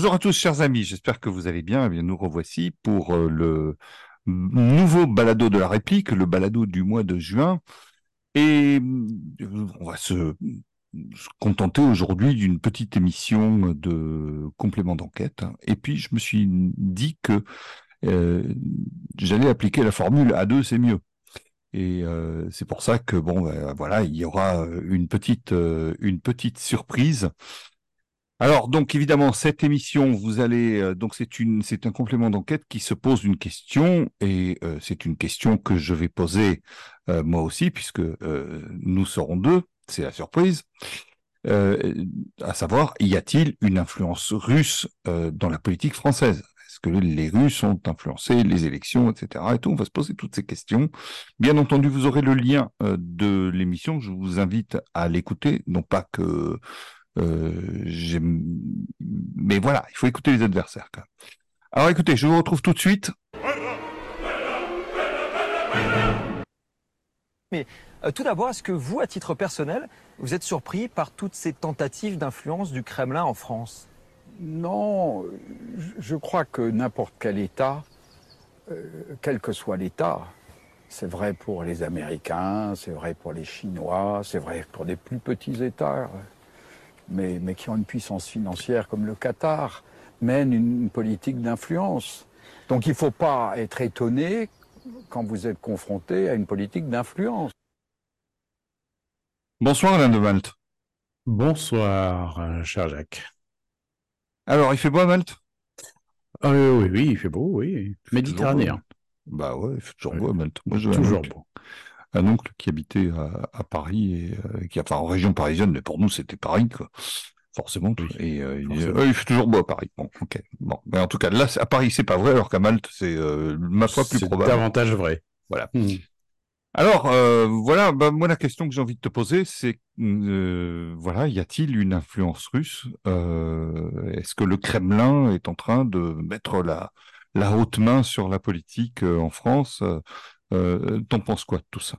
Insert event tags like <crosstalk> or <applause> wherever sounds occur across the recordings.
Bonjour à tous, chers amis. J'espère que vous allez bien. Eh bien, nous revoici pour euh, le nouveau balado de la réplique, le balado du mois de juin. Et euh, on va se, contenter aujourd'hui d'une petite émission de complément d'enquête. Et puis, je me suis dit que euh, j'allais appliquer la formule A2, c'est mieux. Et c'est pour ça que bon, ben, voilà, il y aura une petite, une petite surprise. Alors donc évidemment cette émission vous allez euh, donc c'est une c'est un complément d'enquête qui se pose une question et euh, c'est une question que je vais poser euh, moi aussi puisque nous serons deux. C'est la surprise. À savoir y a-t-il une influence russe dans la politique française? Est-ce que les Russes ont influencé les élections etc et tout? On va se poser toutes ces questions. Bien entendu vous aurez le lien de l'émission. Je vous invite à l'écouter. Non pas que mais voilà, il faut écouter les adversaires. Quand même. Alors écoutez, je vous retrouve tout de suite. Euh, tout d'abord, est-ce que vous, à titre personnel, vous êtes surpris par toutes ces tentatives d'influence du Kremlin en France? Non, je- je crois que n'importe quel État, euh, quel que soit l'État, c'est vrai pour les Américains, c'est vrai pour les Chinois, c'est vrai pour des plus petits États, mais, mais qui ont une puissance financière comme le Qatar, mène une politique d'influence. Donc il ne faut pas être étonné quand vous êtes confronté à une politique d'influence. Bonsoir Alain de Malte. Bonsoir, cher Jacques. Alors, il fait beau à Malte? Euh, oui, oui, il fait beau, oui. Méditerranéen. Bah ouais, il fait toujours beau à Malte. Moi, un Toujours beau. Un oncle qui habitait à, à Paris et euh, qui, enfin, en région parisienne, mais pour nous, c'était Paris, quoi. Forcément. Oui, et euh, forcément. Ouais, il fait toujours beau à Paris. Bon, ok. Bon, mais en tout cas, là, c'est- à Paris, c'est pas vrai, alors qu'à Malte, c'est euh, ma foi plus C'est probable. davantage vrai. Voilà. Hmm. Alors, euh, voilà, bah, moi la question que j'ai envie de te poser, c'est, euh, voilà, y a-t-il une influence russe euh, Est-ce que le Kremlin est en train de mettre la, la haute main sur la politique euh, en France euh, T'en penses quoi de tout ça?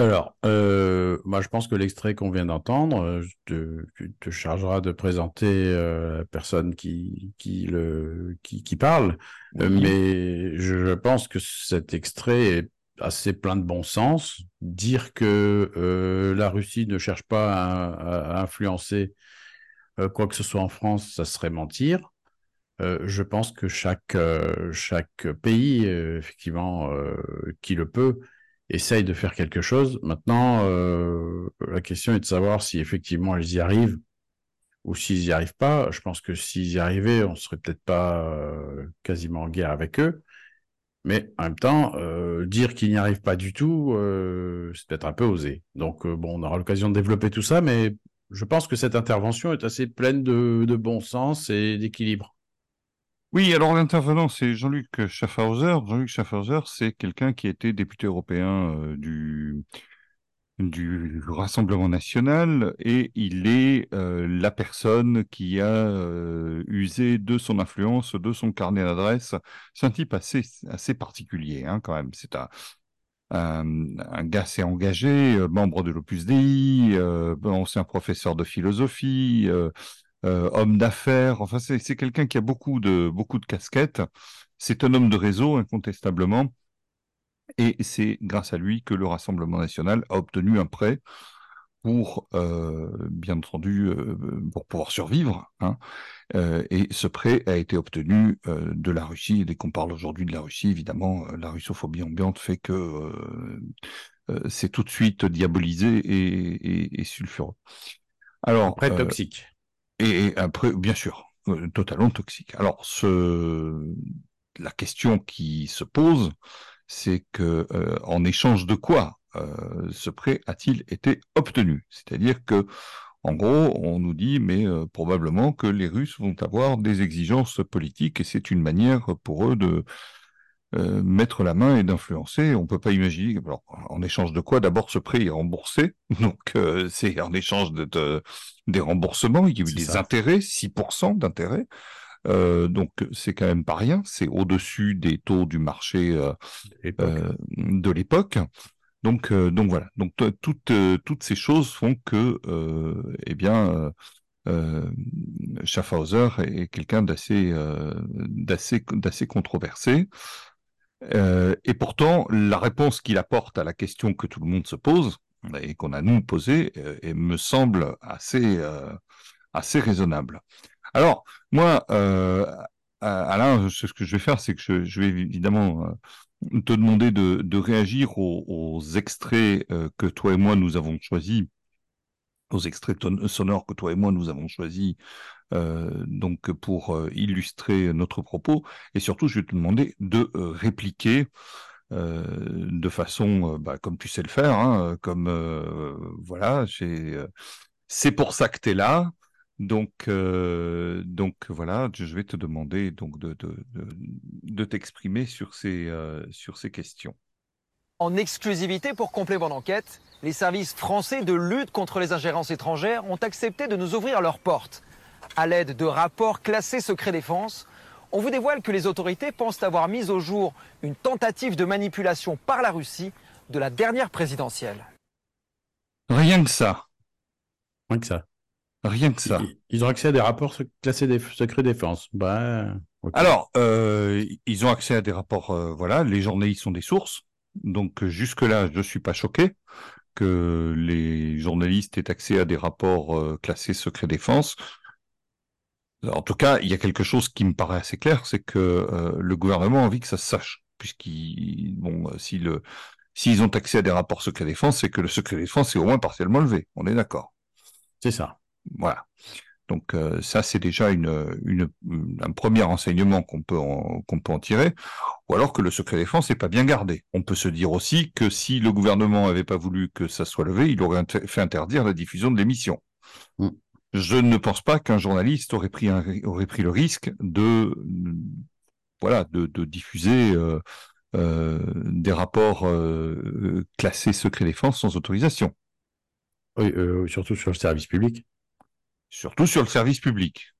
Alors, euh, moi, je pense que l'extrait qu'on vient d'entendre, euh, te, tu te chargeras de présenter euh, la personne qui, qui, le, qui, qui parle. Oui. mais je, pense que cet extrait est assez plein de bon sens. Dire que euh, la Russie ne cherche pas à, à- influencer quoi que ce soit en France, ça serait mentir. Euh, je pense que chaque euh, chaque pays, euh, effectivement, qui le peut, essaye de faire quelque chose. Maintenant, la question est de savoir si effectivement ils y arrivent ou s'ils y arrivent pas. Je pense que s'ils y arrivaient, on serait peut-être pas quasiment en guerre avec eux. Mais en même temps, dire qu'ils n'y arrivent pas du tout, c'est peut-être un peu osé. Donc bon, on aura l'occasion de développer tout ça, mais je pense que cette intervention est assez pleine de bon sens et d'équilibre. Oui, alors l'intervenant, c'est Jean-Luc Schaffhauser. Jean-Luc Schaffhauser, c'est quelqu'un qui était député européen euh, du du Rassemblement national et il est euh, la personne qui a euh, usé de son influence, de son carnet d'adresses. C'est un type assez assez particulier, hein, quand même. C'est un un, gars assez engagé, membre de l'Opus Dei, euh, ancien professeur de philosophie, euh, homme d'affaires. Enfin, c'est quelqu'un qui a beaucoup de beaucoup de casquettes. C'est un homme de réseau incontestablement. Et c'est grâce à lui que le Rassemblement national a obtenu un prêt pour, euh, bien entendu, euh, pour pouvoir survivre. Hein. Euh, et ce prêt a été obtenu de la Russie. Et dès qu'on parle aujourd'hui de la Russie, évidemment, la russophobie ambiante fait que c'est tout de suite diabolisé et, et, et sulfureux. Alors, euh, toxique. Et, après, bien sûr, euh, totalement toxique. Alors, ce, la question qui se pose, c'est que euh, en échange de quoi euh, ce prêt a-t-il été obtenu? C'est-à-dire que, en gros, on nous dit, mais probablement que les Russes vont avoir des exigences politiques et c'est une manière pour eux de euh, mettre la main et d'influencer. On peut pas imaginer. Alors, en échange de quoi D'abord, ce prêt est remboursé, <laughs> donc euh, c'est en échange de, de- des remboursements. Il y a eu des ça. intérêts, 6% d'intérêts. Euh, donc c'est quand même pas rien. C'est au-dessus des taux du marché de l'époque. Donc, donc voilà. Donc toutes toutes ces choses font que, eh bien, euh, Schaffhauser est quelqu'un d'assez d'assez d'assez controversé. Et pourtant, la réponse qu'il apporte à la question que tout le monde se pose et qu'on a nous posée me semble assez assez raisonnable. Alors, moi, Alain, ce que je vais faire, c'est que je, vais évidemment te demander de, réagir aux, extraits que toi et moi nous avons choisis aux extraits sonores que toi et moi nous avons choisis euh, donc pour euh, illustrer notre propos. Et surtout je vais te demander de euh, répliquer de façon bah, comme tu sais le faire hein, comme voilà c'est pour ça que tu es là. Donc donc voilà je vais te demander donc de de, de, t'exprimer sur ces sur ces questions en exclusivité pour compléter mon enquête les services français de lutte contre les ingérences étrangères ont accepté de nous ouvrir leurs portes. À l'aide de rapports classés secret défense, on vous dévoile que les autorités pensent avoir mis au jour une tentative de manipulation par la Russie de la dernière présidentielle. Rien que ça. Rien que ça. Rien que ça. Ils, ont accès à des rapports classés des secret défense. Bah, Alors, euh, ils ont accès à des rapports, euh, voilà, les journalistes sont des sources. Donc jusque-là, je ne suis pas choqué que les journalistes aient accès à des rapports euh, classés secret défense. En tout cas, il y a quelque chose qui me paraît assez clair, c'est que euh, le gouvernement a envie que ça se sache, puisqu'ils bon, si le s'ils ont accès à des rapports secret défense, c'est que le secret défense est au moins partiellement levé. On est d'accord. C'est ça. Voilà. Donc euh, ça, c'est déjà une, une, un premier enseignement qu'on peut, en, qu'on peut en tirer, ou alors que le secret défense n'est pas bien gardé. On peut se dire aussi que si le gouvernement n'avait pas voulu que ça soit levé, il aurait fait interdire la diffusion de l'émission. Mm. Je ne pense pas qu'un journaliste aurait pris, un, aurait pris le risque de, voilà, de, de diffuser euh, euh, des rapports classés secret défense sans autorisation. Oui, surtout sur le service public surtout sur le service public.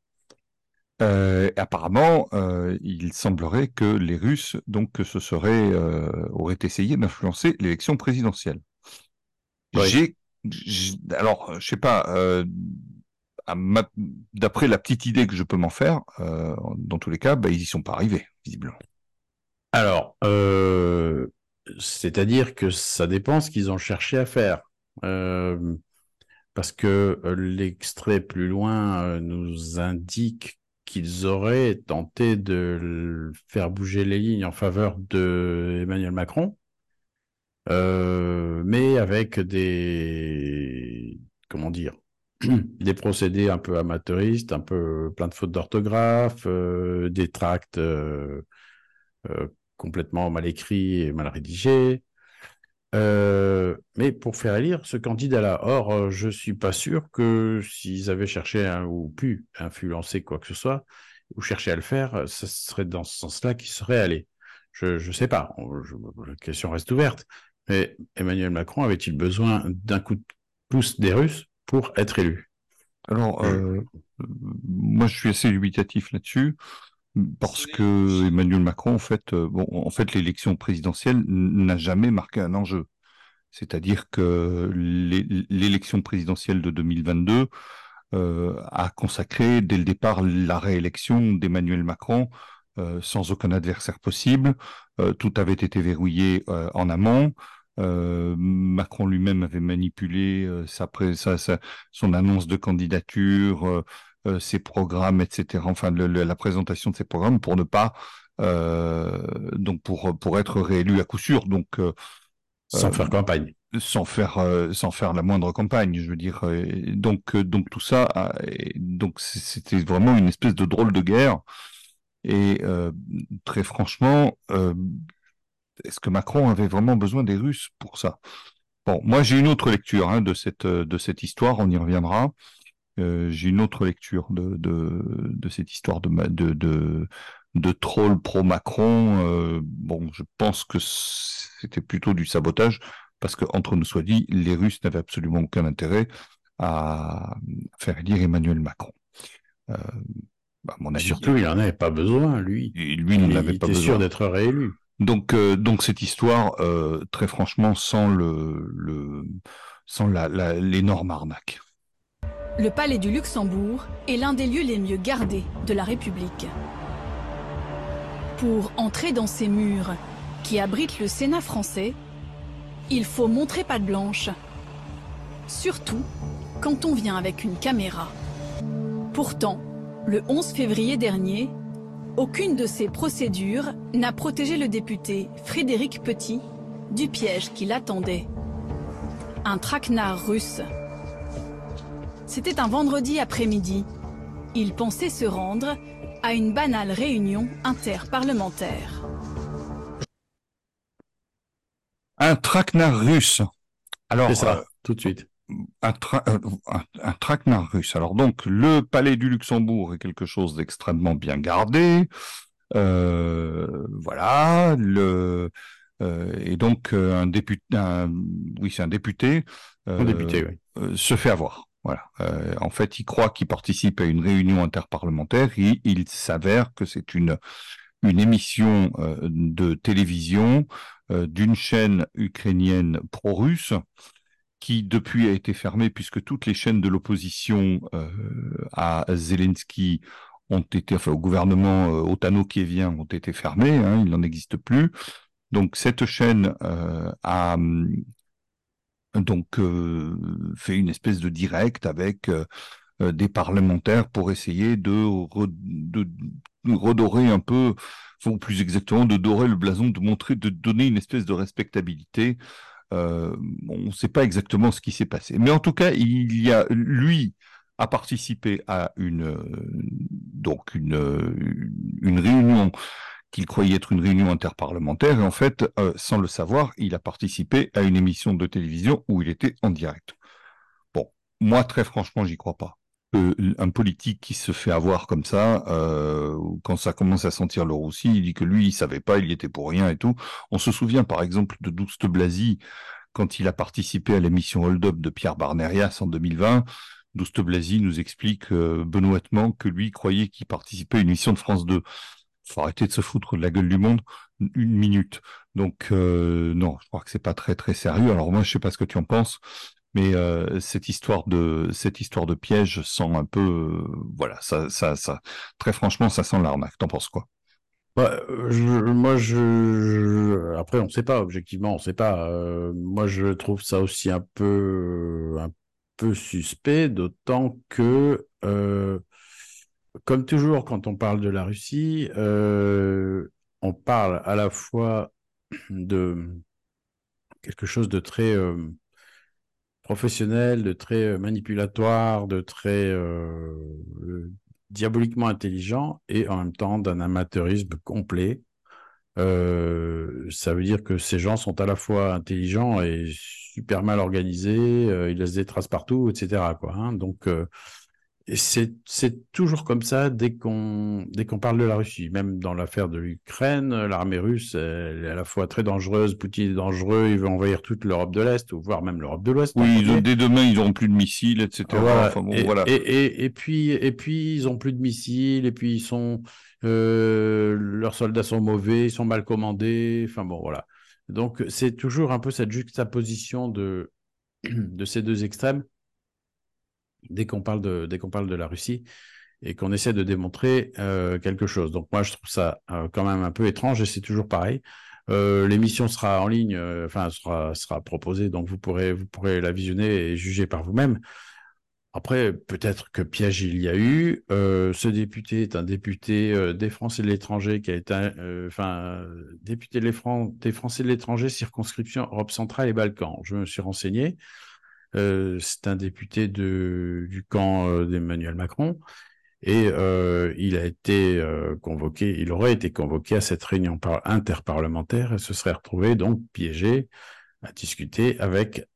Euh, apparemment, euh, il semblerait que les Russes donc se seraient euh, auraient essayé d'influencer l'élection présidentielle. J'ai, alors, je sais pas, d'après la petite idée que je peux m'en faire, dans tous les cas, bah, ils y sont pas arrivés visiblement. Alors, c'est-à-dire que ça dépend ce qu'ils ont cherché à faire. Euh, parce que euh, l'extrait plus loin euh, nous indique qu'ils auraient tenté de faire bouger les lignes en faveur de Emmanuel Macron, euh, mais avec des comment dire <clears throat> des procédés un peu amateuristes, un peu plein de fautes d'orthographe, des tracts complètement mal écrits et mal rédigés, euh, mais pour faire élire ce candidat-là. Or, euh, je suis pas sûr que s'ils avaient cherché ou pu influencer quoi que ce soit, ou chercher à le faire, ce serait dans ce sens-là qu'ils seraient allés. Je ne sais pas. la question reste ouverte. Mais Emmanuel Macron avait-il besoin d'un coup de pouce des Russes pour être élu? Alors, euh, moi, je suis assez dubitatif là-dessus parce que Emmanuel Macron, en fait, euh, bon, en fait, l'élection présidentielle n'a jamais marqué un enjeu. C'est-à-dire que l'élection présidentielle de 2022 euh, a consacré dès le départ la réélection d'Emmanuel Macron euh, sans aucun adversaire possible. Tout avait été verrouillé en amont. Macron lui-même avait manipulé sa, son annonce de candidature, euh, ses programmes, etc. Enfin, la présentation de ses programmes pour ne pas euh, donc pour pour être réélu à coup sûr. Donc euh, sans faire campagne sans faire sans faire la moindre campagne je veux dire donc donc tout ça donc c'était vraiment une espèce de drôle de guerre et très franchement est-ce que Macron avait vraiment besoin des Russes pour ça? Bon moi j'ai une autre lecture hein, de cette de cette histoire on y reviendra euh, j'ai une autre lecture de, de, de cette histoire de, de, de, de troll pro-Macron. Euh, bon, je pense que c'était plutôt du sabotage, parce que entre nous soit dit, les Russes n'avaient absolument aucun intérêt à faire élire Emmanuel Macron. Euh, bah, mon avis, Surtout, il n'en avait pas besoin, lui. lui, il n'avait pas besoin. sûr d'être réélu. Donc, euh, donc cette histoire, euh, très franchement, sans le, le sans la, l'énorme arnaque. Le palais du Luxembourg est l'un des lieux les mieux gardés de la République. Pour entrer dans ces murs qui abritent le Sénat français, il faut montrer patte blanche, surtout quand on vient avec une caméra. Pourtant, le 11 février dernier, aucune de ces procédures n'a protégé le député Frédéric Petit du piège qui l'attendait. Un traquenard russe. C'était un vendredi après-midi. Il pensait se rendre à une banale réunion interparlementaire. Un traquenard russe. Alors, C'est ça, euh, tout de suite. un, tra- euh, un, un traquenard russe. Alors donc, le palais du Luxembourg est quelque chose d'extrêmement bien gardé. Euh, voilà. Le, euh, et donc, un député, un- oui, c'est un député. Un député, oui. euh, se fait avoir. Euh, en fait, il croit qu'il participe à une réunion interparlementaire. Et il s'avère que c'est une émission euh, de télévision euh, d'une chaîne ukrainienne pro-russe qui depuis a été fermée puisque toutes les chaînes de l'opposition à Zelensky ont été, enfin au gouvernement euh, otano-kievien ont été fermées, hein, il n'en existe plus. Donc cette chaîne a hum, donc euh, fait une espèce de direct avec euh, euh, des parlementaires pour essayer de, re- de, de redorer un peu, ou plus exactement de dorer le blason, de montrer, de donner une espèce de respectabilité. On ne sait pas exactement ce qui s'est passé, mais en tout cas, il y a lui a participé à une donc une réunion qu'il croyait être une réunion interparlementaire et en fait, euh, sans le savoir, il a participé à une émission de télévision où il était en direct. Bon, moi très franchement, j'y crois pas. Euh, un politique qui se fait avoir comme ça, euh, quand ça commence à sentir le roussi, il dit que lui, il savait pas, il y était pour rien et tout. On se souvient par exemple de Douste Blazy quand il a participé à l'émission Hold Up de Pierre Barnerias en 2020. Douste Blazy nous explique benoîtement que lui croyait qu'il participait à une émission de France 2. Faut arrêter de se foutre de la gueule du monde une minute. Donc euh, non, je crois que c'est pas très très sérieux. Alors moi, je sais pas ce que tu en penses, mais euh, cette histoire de cette histoire de piège sent un peu, euh, voilà, ça ça ça. Très franchement, ça sent l'arnaque. T'en penses quoi? Moi, je, je- après, on ne sait pas, objectivement, on ne sait pas. Moi, je trouve ça aussi un peu, un peu suspect, d'autant que, comme toujours, quand on parle de la Russie, euh, on parle à la fois de quelque chose de très euh, professionnel, de très euh, manipulatoire, de très diaboliquement intelligent et en même temps d'un amateurisme complet. Ça veut dire que ces gens sont à la fois intelligents et super mal organisés, ils laissent des traces partout, etc. Hein. Donc, c'est toujours comme ça dès qu'on dès qu'on parle de la Russie, même dans l'affaire de l'Ukraine, l'armée russe elle est à la fois très dangereuse, Poutine est dangereux, il veut envahir toute l'Europe de l'Est ou voire même l'Europe de l'Ouest. Oui, dès demain, ils n'auront plus de missiles, etc. Voilà. Enfin bon, et, voilà. et, et, et puis, et puis, ils ont plus de missiles, et puis ils sont, euh, leurs soldats sont mauvais, ils sont mal commandés. Enfin bon, voilà. Donc, c'est toujours un peu cette juxtaposition de, <clears throat> de ces deux extrêmes dès qu'on parle de, la Russie et qu'on essaie de démontrer euh, quelque chose. Donc, moi, je trouve ça euh, quand même un peu étrange et c'est toujours pareil. Euh, L'émission sera en ligne, enfin sera proposée, donc vous pourrez vous pourrez la visionner et juger par vous-même. Après, peut-être que piège il y a eu. Ce député est un député des Français de l'étranger qui a été, enfin, député des, des Français de l'étranger, circonscription Europe centrale et Balkans. Je me suis renseigné. Euh, c'est un député du camp euh, d'Emmanuel Macron et euh, il a été convoqué, il aurait été convoqué à cette réunion par- interparlementaire et se serait retrouvé donc piégé à discuter avec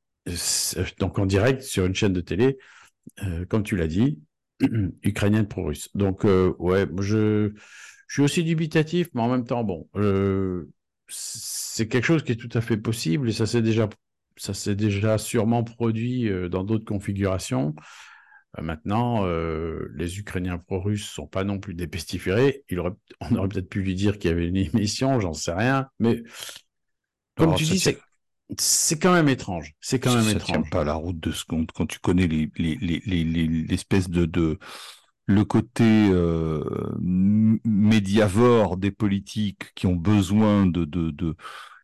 donc en direct sur une chaîne de télé, comme tu l'as dit, <clears throat> ukrainienne pro-russe. Donc ouais, je je suis aussi dubitatif, mais en même temps bon, c'est quelque chose qui est tout à fait possible et ça s'est déjà ça s'est déjà sûrement produit euh, dans d'autres configurations. Euh, maintenant, euh, les Ukrainiens pro-russes sont pas non plus des pestiférés. Il aurait, <laughs> on aurait peut-être pu lui dire qu'il y avait une émission, j'en sais rien. Mais comme Alors, tu dis, tient- c'est quand même étrange. C'est quand même ça étrange. tient pas la route de seconde quand tu connais les les les l'espèce de de le côté euh, médiavore des politiques qui ont besoin de de de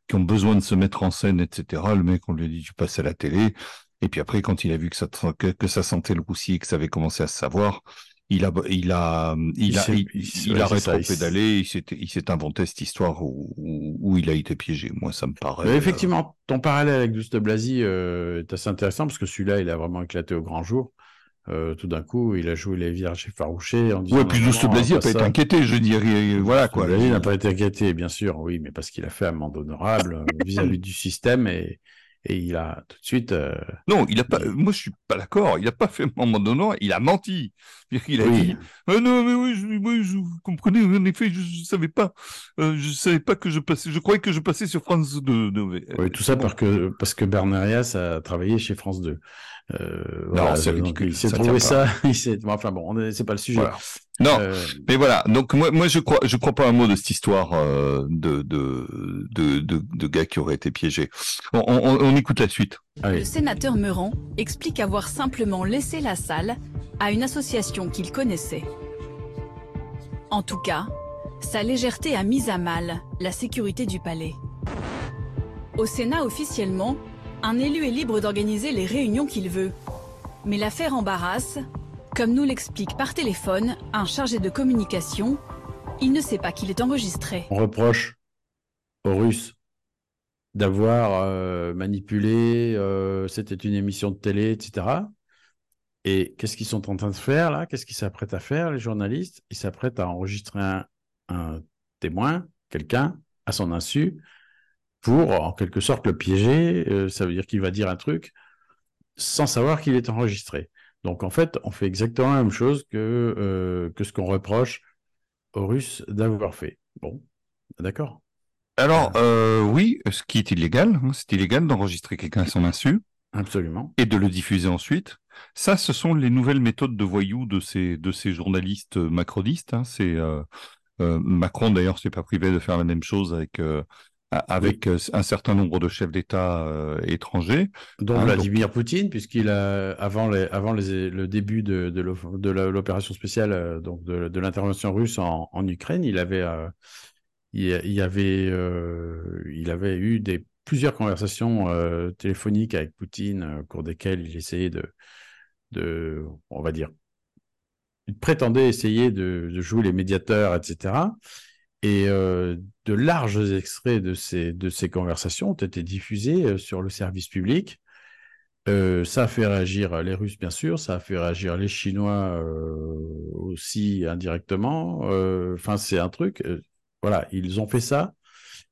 qui ont besoin de se mettre en scène, etc. Le mec, on lui a dit tu passes à la télé. Et puis après, quand il a vu que ça que, que ça sentait le roussi et que ça avait commencé à se savoir, il a il a il Il a il, ouais, a s'est- rétro-pédalé, il s'est il s'est inventé cette histoire où, où où il a été piégé. Moi, ça me paraît. Euh, effectivement, ton parallèle avec Douste Blasi euh, est assez intéressant parce que celui-là, il a vraiment éclaté au grand jour. Euh, tout d'un coup, il a joué les vierges effarouchées en disant. Ouais, puis non, Blasi n'a pas pas été inquiété, je dirais. Voilà, quoi. Blasi n'a pas été inquiété, bien sûr, oui, mais parce qu'il a fait amende honorable euh, <coughs> vis-à-vis du système et, et il a tout de suite. euh, Non, il a pas. Moi, je suis pas d'accord. Il a pas fait moment donnant. Il a menti. Qu'il a Oui. dit. Ah non, mais oui, je, moi, je vous comprenez. En effet, je, je savais pas. Euh, je savais pas que je passais. Je croyais que je passais sur France 2. Non, mais, euh, Oui, tout ça bon. parce que parce que Bernarias a travaillé chez France 2. Euh, voilà, c'est ridicule, il s'est ça trouvé ça. <laughs> Il s'est. bon, enfin bon, on est- c'est pas le sujet. Voilà. Non, Euh, mais voilà. Donc moi, moi, je crois, je crois pas un mot de cette histoire euh, de, de, de, de, de gars qui auraient été piégés. On, on, on écoute la suite. allez. Le sénateur Meurant explique avoir simplement laissé la salle à une association qu'il connaissait. En tout cas, sa légèreté a mis à mal la sécurité du palais. Au Sénat officiellement, un élu est libre d'organiser les réunions qu'il veut. Mais l'affaire embarrasse. Comme nous l'explique par téléphone un chargé de communication, il ne sait pas qu'il est enregistré. On reproche aux Russes d'avoir euh, manipulé, euh, c'était une émission de télé, etc. Et qu'est-ce qu'ils sont en train de faire là? Qu'est-ce qu'ils s'apprêtent à faire, les journalistes? Ils s'apprêtent à enregistrer un, un témoin, quelqu'un, à son insu, pour en quelque sorte le piéger. Euh, ça veut dire qu'il va dire un truc sans savoir qu'il est enregistré. Donc en fait, on fait exactement la même chose que, euh, que ce qu'on reproche aux Russes d'avoir fait. Bon, d'accord. Alors, euh, oui, ce qui est illégal, hein, c'est illégal d'enregistrer quelqu'un à son insu. Absolument. et de le diffuser ensuite. Ça, ce sont les nouvelles méthodes de voyous de ces de ces journalistes macronistes. hein. C'est euh, Macron d'ailleurs s'est pas privé de faire la même chose avec avec euh, un certain nombre de chefs d'État euh, étrangers. Dont Ah, Vladimir Poutine, puisqu'il a, avant, les, avant les, le début de, l'opération spéciale, euh, donc de, de l'intervention russe en, en Ukraine, il avait, euh, il, avait, il avait eu des, plusieurs conversations téléphoniques avec Poutine, au cours desquelles il essayait de, de, on va dire, il prétendait essayer de, de jouer les médiateurs, etc. Et euh, de larges extraits de ces, de ces conversations ont été diffusés euh, sur le service public. Euh, ça a fait réagir les Russes, bien sûr, ça a fait réagir les Chinois aussi indirectement. Enfin, c'est un truc. voilà, ils ont fait ça.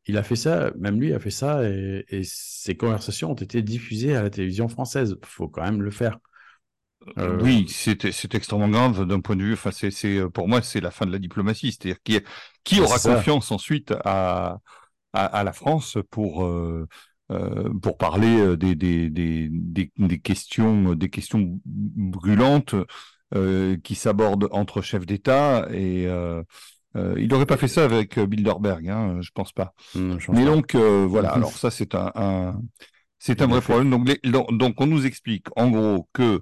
Il a fait ça, même lui a fait ça, et, et ces conversations ont été diffusées à la télévision française. faut quand même le faire. Euh, Oui, c'est extrêmement grave d'un point de vue. Enfin, c'est euh, pour moi c'est la fin de la diplomatie. C'est-à-dire qui qui aura confiance ensuite à, à à la France pour euh, euh, pour parler euh, des des des des, des questions des questions brûlantes euh, qui s'abordent entre chefs d'État et euh, euh, il n'aurait pas fait ça avec euh, Bilderberg, hein, je pense pas. je pense Mais pas. donc euh, voilà, Mhm. alors ça c'est un, un- c'est un vrai problème. Donc, les- donc, on nous explique en gros que euh,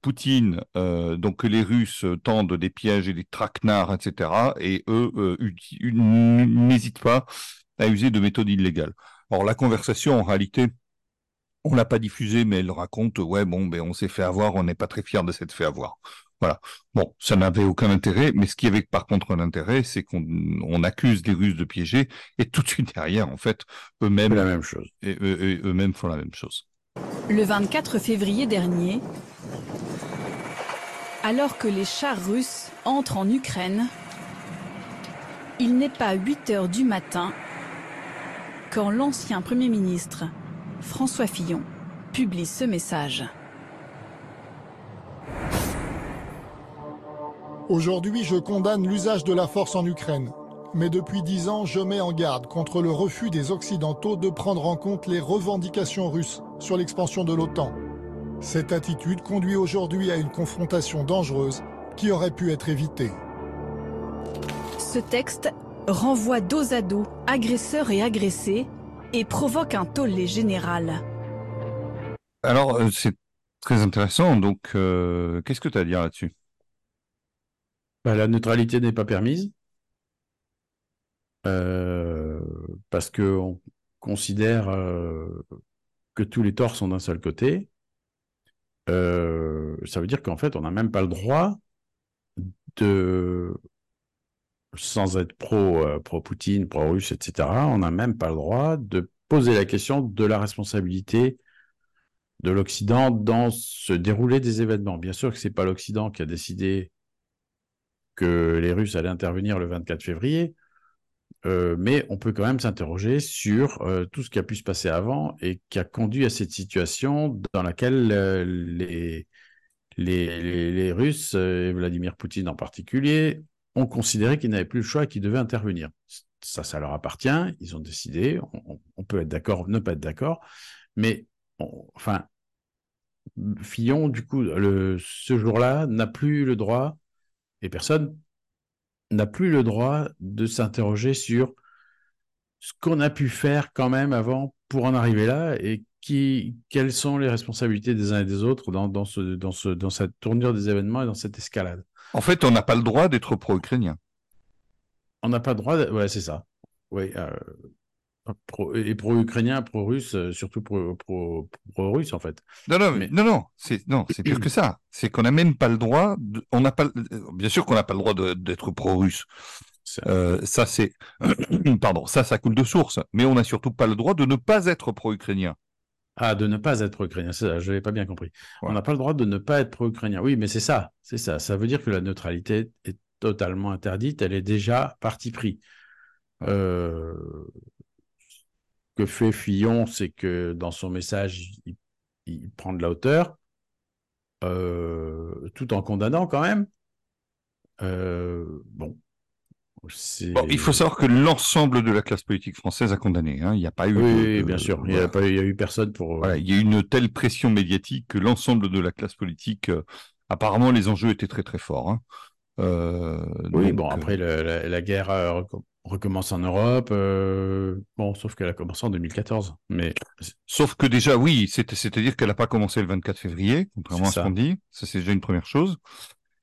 Poutine, euh, donc que les Russes tendent des pièges et des traquenards, etc. Et eux euh, n'hésitent pas à user de méthodes illégales. Alors la conversation en réalité. On l'a pas diffusée, mais elle raconte, ouais, bon, ben, on s'est fait avoir, on n'est pas très fiers de s'être fait avoir. Voilà. Bon, ça n'avait aucun intérêt, mais ce qui avait par contre un intérêt, c'est qu'on on accuse les Russes de piéger, et tout de suite derrière, en fait, eux-mêmes la même chose. et eux-mêmes font la même chose. Le 24 février dernier, alors que les chars russes entrent en Ukraine, il n'est pas 8 heures du matin quand l'ancien Premier ministre, François Fillon, publie ce message. Aujourd'hui, je condamne l'usage de la force en Ukraine. Mais depuis dix ans, je mets en garde contre le refus des Occidentaux de prendre en compte les revendications russes sur l'expansion de l'OTAN. Cette attitude conduit aujourd'hui à une confrontation dangereuse qui aurait pu être évitée. Ce texte renvoie dos à dos agresseurs et agressés et provoque un tollé général. Alors, euh, c'est très intéressant. Donc, euh, qu'est-ce que tu as à dire là-dessus? Bah, La neutralité n'est pas permise. Euh, parce qu'on considère que tous les torts sont d'un seul côté. Ça veut dire qu'en fait, on n'a même pas le droit de, sans être pro, pro Poutine, pro russe, etc. On n'a même pas le droit de poser la question de la responsabilité de l'Occident dans ce déroulé des événements. Bien sûr que c'est pas l'Occident qui a décidé que les Russes allaient intervenir le 24 février, euh, mais on peut quand même s'interroger sur euh, tout ce qui a pu se passer avant et qui a conduit à cette situation dans laquelle euh, les, les, les, Russes, et Vladimir Poutine en particulier, ont considéré qu'ils n'avaient plus le choix et qu'ils devaient intervenir. Ça, ça leur appartient, ils ont décidé, on, peut être d'accord, ne pas être d'accord, mais enfin, Fillon, du coup, ce jour-là, n'a plus le droit, et personne n'a plus le droit de s'interroger sur ce qu'on a pu faire quand même avant pour en arriver là et qui, quelles sont les responsabilités des uns et des autres dans, dans, ce, dans, ce, dans cette tournure des événements et dans cette escalade. En fait, on n'a pas le droit d'être pro-ukrainien. On n'a pas le droit, ouais, c'est ça. Oui, euh, et pro-ukrainien, pro-russe, euh, surtout pro-russe en fait. Non, non, mais... non, non, c'est non, c'est pire que ça. C'est qu'on n'a même pas le droit. On n'a pas, bien sûr qu'on n'a pas le droit d'être pro-russe. Euh, ça, c'est, <clears throat> pardon, ça, ça coule de source. Mais on n'a surtout pas le droit de ne pas être pro-ukrainien. Ah, de ne pas être pro-ukrainien, ça, je n'avais pas bien compris. On n'a pas le droit de ne pas être pro-ukrainien. Oui, mais c'est ça, c'est ça. Ça veut dire que la neutralité est totalement interdite. Elle est déjà parti pris. Euh, que fait Fillon, c'est que dans son message, il, prend de la hauteur, euh, tout en condamnant quand même. Euh, bon. il faut savoir que l'ensemble de la classe politique française a condamné. Hein. Il n'y a pas eu. Oui, bien sûr. Il n'y a, pas, eu personne pour. il y a eu une telle pression médiatique que l'ensemble de la classe politique. Euh, apparemment, les enjeux étaient très très forts. Hein. Oui, bon, après, la, guerre recommence en Europe. Euh, bon, sauf qu'elle a commencé en 2014. Mais sauf que déjà, oui, c'est-à-dire qu'elle n'a pas commencé le 24 février, contrairement à ce qu'on dit. Ça, c'est déjà une première chose.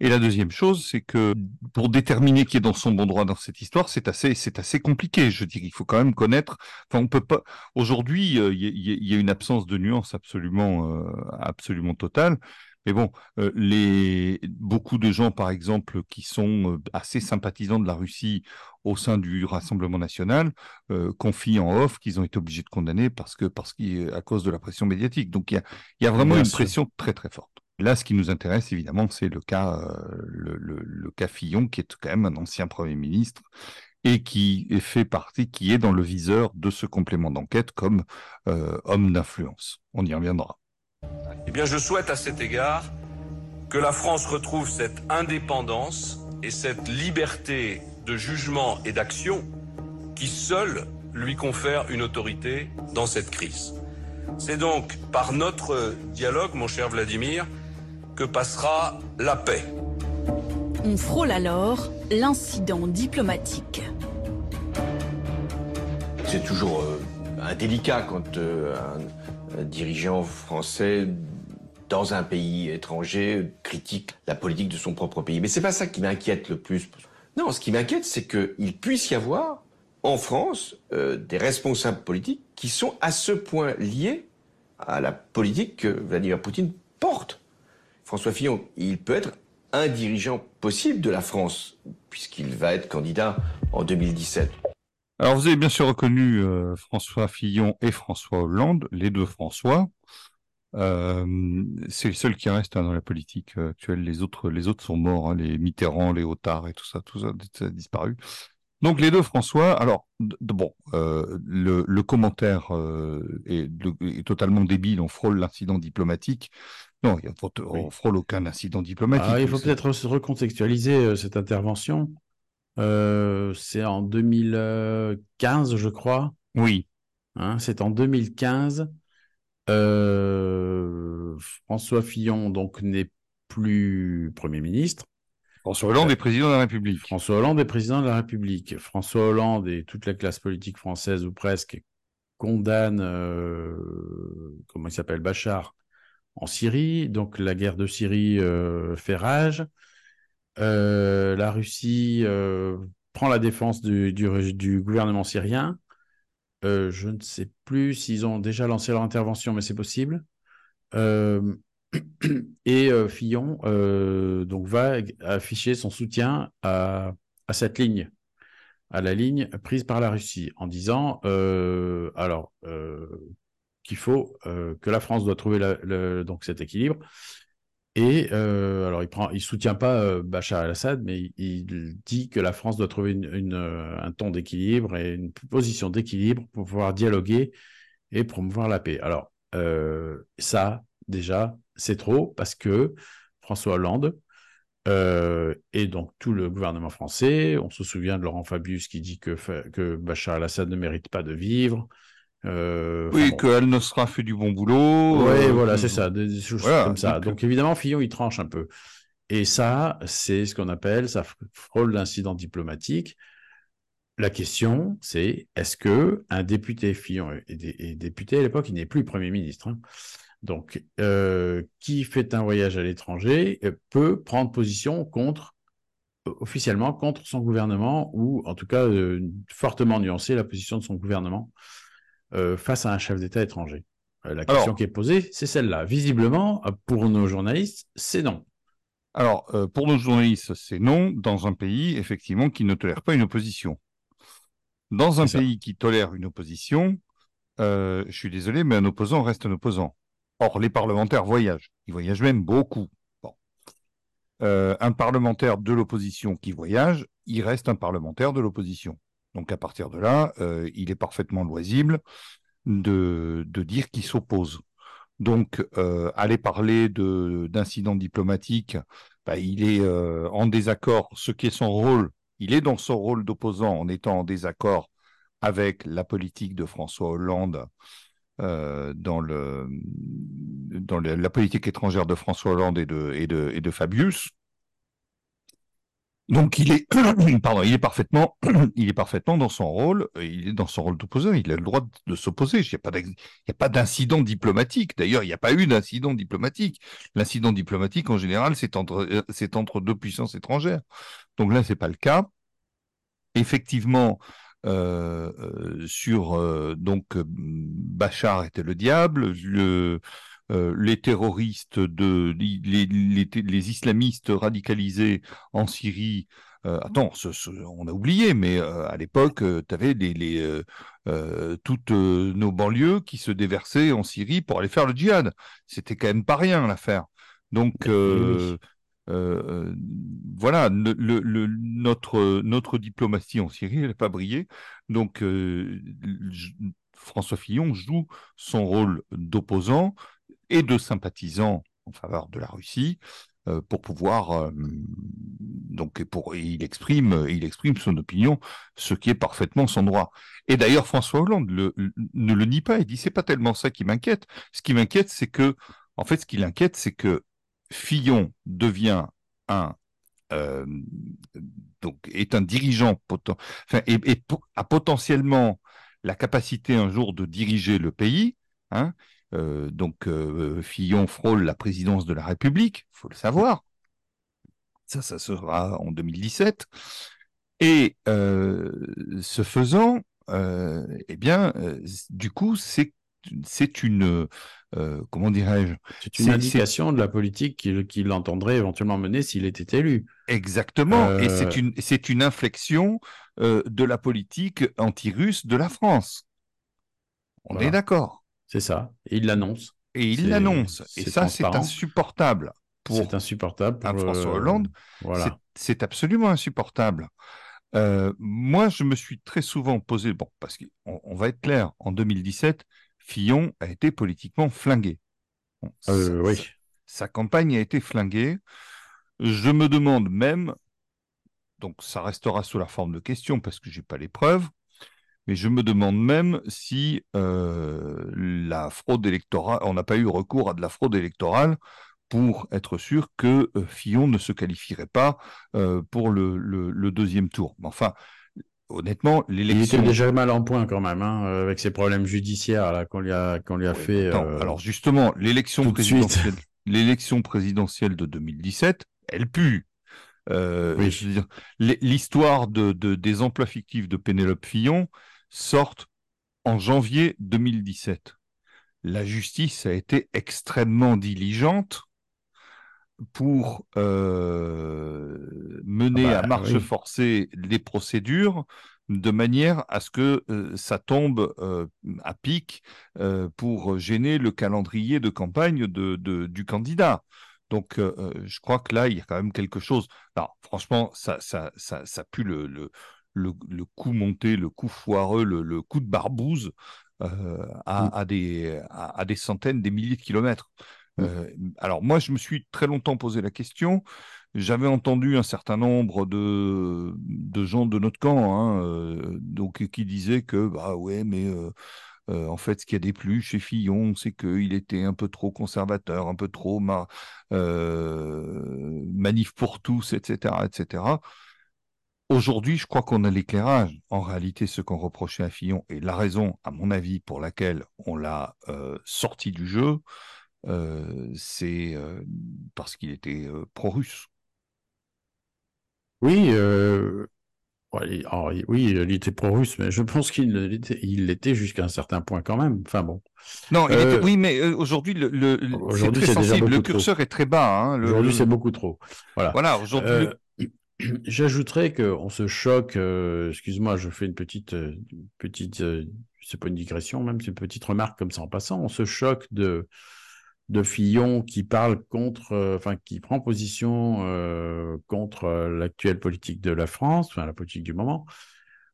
Et la deuxième chose, c'est que pour déterminer qui est dans son bon droit dans cette histoire, c'est assez, c'est assez compliqué. Je dis, il faut quand même connaître. Enfin, on peut pas. Aujourd'hui, euh, il y, a une absence de nuance absolument, euh, absolument totale. Mais bon, euh, les beaucoup de gens, par exemple, qui sont euh, assez sympathisants de la Russie au sein du Rassemblement national, euh, confient en off qu'ils ont été obligés de condamner parce que parce qu'à cause de la pression médiatique. Donc il y a, y a vraiment une pression très très forte. Là, ce qui nous intéresse évidemment, c'est le cas le, le, le, cas Fillon, qui est quand même un ancien premier ministre et qui fait partie, qui est dans le viseur de ce complément d'enquête comme homme d'influence. On y reviendra. Eh bien, je souhaite à cet égard que la France retrouve cette indépendance et cette liberté de jugement et d'action qui seule lui confèrent une autorité dans cette crise. C'est donc par notre dialogue, mon cher Vladimir, que passera la paix. On frôle alors l'incident diplomatique. C'est toujours euh, indélicat quand euh, dirigeant français dans un pays étranger critique la politique de son propre pays. Mais c'est pas ça qui m'inquiète le plus. Non, ce qui m'inquiète, c'est qu'il puisse y avoir en France euh, des responsables politiques qui sont à ce point liés à la politique que Vladimir Poutine porte. François Fillon, il peut être un dirigeant possible de la France, puisqu'il va être candidat en 2017. Alors vous avez bien sûr reconnu euh, François Fillon et François Hollande, les deux François. Euh, c'est le seul qui reste hein, dans la politique euh, actuelle. Les autres, les autres sont morts. Hein, les Mitterrand, les Otard et tout ça, tout ça, a disparu. Donc les deux François. Alors bon, le, le, commentaire est, est, totalement débile. On frôle l'incident diplomatique. Non, il on frôle aucun incident diplomatique. Ah, il faut peut-être recontextualiser cette intervention. Euh, c'est en 2015, je crois. Oui. Hein, c'est en 2015. Euh, François Fillon donc n'est plus Premier ministre. François Hollande est président de la République. François Hollande est président de la République. François Hollande et toute la classe politique française, ou presque, condamne, comment il s'appelle, Bachar en Syrie. Donc la guerre de Syrie fait rage. La Russie prend la défense du, gouvernement syrien. je ne sais plus s'ils ont déjà lancé leur intervention, mais c'est possible. <clears throat> et Fillon donc va afficher son soutien à, cette ligne à la ligne prise par la Russie en disant euh, alors euh, qu'il faut euh, que la France doit trouver donc cet équilibre. Et alors il prend, il soutient pas Bachar el-Assad, mais il, dit que la France doit trouver une, un ton d'équilibre et une position d'équilibre pour pouvoir dialoguer et promouvoir la paix. Alors ça, déjà, c'est trop parce que François Hollande euh, et donc tout le gouvernement français, on se souvient de Laurent Fabius qui dit que, que Bachar al-Assad ne mérite pas de vivre. Euh, oui, que Al-Nosra fait du bon boulot. Oui, euh, voilà, c'est ça, des choses comme ça. Donc, évidemment, Fillon, il tranche un peu. Et ça, c'est ce qu'on appelle, ça frôle l'incident diplomatique. La question, c'est est-ce que un député Fillon est, député à l'époque, il n'est plus Premier ministre, hein, donc, euh, qui fait un voyage à l'étranger peut prendre position contre, officiellement, contre son gouvernement, ou en tout cas fortement nuancer la position de son gouvernement face à un chef d'État étranger. la question qui est posée, c'est celle-là. Visiblement, pour nos journalistes, c'est non. Alors, pour nos journalistes, c'est non dans un pays, effectivement, qui ne tolère pas une opposition. Dans un pays qui tolère une opposition, je suis désolé, mais un opposant reste un opposant. Or, les parlementaires voyagent. Ils voyagent même beaucoup. Euh, un parlementaire de l'opposition qui voyage, il reste un parlementaire de l'opposition. Donc, à partir de là, euh, il est parfaitement loisible de, dire qu'il s'oppose. Donc, euh, aller parler d'incidents diplomatiques, bah, il est en désaccord, ce qui est son rôle. Il est dans son rôle d'opposant en étant en désaccord avec la politique de François Hollande euh, dans, le, dans la politique étrangère de François Hollande et de, et de, et de Fabius. Donc <clears throat> <clears throat> il est, parfaitement, dans son rôle. Il est dans son rôle d'opposant. Il a le droit de s'opposer. Il n'y a pas d'incident diplomatique. D'ailleurs, il n'y a pas eu d'incident diplomatique. L'incident diplomatique, en général, c'est entre, euh, c'est entre deux puissances étrangères. Donc là, c'est pas le cas. Effectivement, euh, euh, sur euh, Bachar était le diable, le, les terroristes de les, les, islamistes radicalisés en Syrie. attends, on a oublié, mais à l'époque, tu avais les, toutes nos banlieues qui se déversaient en Syrie pour aller faire le djihad. C'était quand même pas rien l'affaire. Donc, euh, euh, voilà, le, notre, notre diplomatie en Syrie, elle n'a pas brillé. Donc, euh, François Fillon joue son rôle d'opposant et de sympathisant en faveur de la Russie pour pouvoir donc pour il exprime il exprime son opinion ce qui est parfaitement son droit et d'ailleurs François Hollande ne le nie pas il dit c'est pas tellement ça qui m'inquiète ce qui m'inquiète c'est que en fait ce qui l'inquiète c'est que Fillon devient un euh, donc est un dirigeant enfin, et, a potentiellement la capacité un jour de diriger le pays. Hein, euh, donc euh, Fillon frôle la présidence de la République, faut le savoir. Ça, ça sera en 2017. Et ce faisant, eh bien, du coup, c'est c'est une euh, comment dirais-je? C'est une indication de la politique qu'il entendrait éventuellement mener s'il était élu. Exactement. Et c'est euh, une, c'est une inflexion euh, de la politique anti-russe de la France. On est d'accord. C'est ça. Et il l'annonce. Et il l'annonce. Et ça, c'est insupportable. C'est insupportable pour François Hollande. Voilà. C'est absolument insupportable. moi, je me suis très souvent posé, bon, parce qu'on on va être clair, en 2017, Fillon a été politiquement flingué. Euh, oui. Sa, campagne a été flinguée. Je me demande même, donc ça restera sous la forme de question parce que j'ai pas les preuves, mais je me demande même si euh, la fraude électorale, on n'a pas eu recours à de la fraude électorale pour être sûr que euh, Fillon ne se qualifierait pas pour le, le, deuxième tour. Enfin, honnêtement, Il l'élection. était déjà mal en point quand même, hein, avec ses problèmes judiciaires là qu'on lui a qu'on lui a fait. Attends, euh, alors justement, l'élection présidentielle, l'élection présidentielle de 2017, elle pue. Euh, Oui. l'histoire de, de- des emplois fictifs de Pénélope Fillon sortent en janvier 2017. La justice a été extrêmement diligente pour euh, mener Bah, à marche oui. forcée les procédures de manière à ce que euh, ça tombe euh, à pic pour gêner le calendrier de campagne de, de- du candidat. Donc, euh, je crois que là, il y a quand même quelque chose. Alors, franchement, ça, ça, ça, ça pue le, le, le, le coup monté, le coup foireux, le, le coup de barbouze euh, à, à des, à, à des centaines, des milliers de kilomètres. Euh, alors, moi, je me suis très longtemps posé la question. J'avais entendu un certain nombre de, de gens de notre camp, hein, euh, donc, qui disaient que, bah ouais, mais euh, en fait, ce qui a déplu chez Fillon, c'est qu'il était un peu trop conservateur, un peu trop ma- euh, manif pour tous, etc., etc. Aujourd'hui, je crois qu'on a l'éclairage. En réalité, ce qu'on reprochait à Fillon, et la raison, à mon avis, pour laquelle on l'a euh, sorti du jeu, euh, c'est euh, parce qu'il était pro-russe. Oui, ouais, alors, oui, il était pro-russe, mais je pense qu'il l'était, il l'était jusqu'à un certain point quand même. Enfin bon, Non, il était- oui, mais aujourd'hui, le, le- c'est sensible. Le trop. curseur est très bas. hein, le- aujourd'hui c'est beaucoup trop. Voilà. Voilà, aujourd'hui, <clears throat> J'ajouterais qu'on se choque, euh, excuse-moi, je fais une petite, euh, petite, euh, c'est pas une digression même, c'est une petite remarque comme ça en passant. On se choque de, de Fillon qui parle contre, enfin qui prend position contre l'actuelle politique de la France, enfin la politique du moment.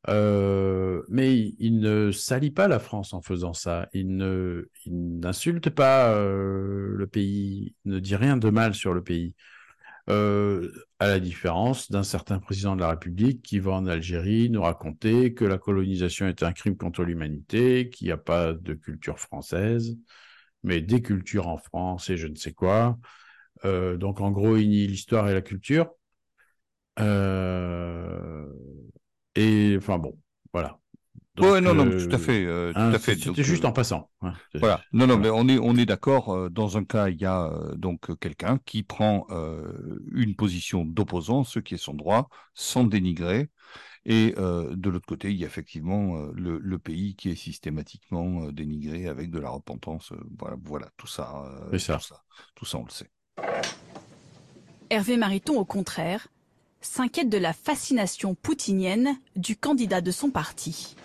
Mais il, ne salit pas la France en faisant ça. Il ne, il n'insulte pas le pays, ne dit rien de mal sur le pays. Euh, à la différence d'un certain président de la République qui va en Algérie nous raconter que la colonisation est un crime contre l'humanité, qu'il n'y a pas de culture française, mais des cultures en France et je ne sais quoi. Euh, donc en gros, il nie l'histoire et la culture. Euh, et enfin bon, voilà. Donc, ouais, non, non, mais euh, tout à fait, euh, hein, tout à fait. C'était juste euh, en passant. Voilà. Non, non, Voilà. mais on est, on est d'accord. euh, Dans un cas, il y a euh, donc euh, quelqu'un qui prend euh, une position d'opposant, ce qui est son droit, sans dénigrer. Et euh, de l'autre côté, il y a effectivement euh, le, le pays qui est systématiquement euh, dénigré avec de la repentance. euh, voilà, voilà, tout ça, euh, C'est ça. tout ça, tout ça, on le sait. Hervé Mariton, au contraire, s'inquiète de la fascination poutinienne du candidat de son parti.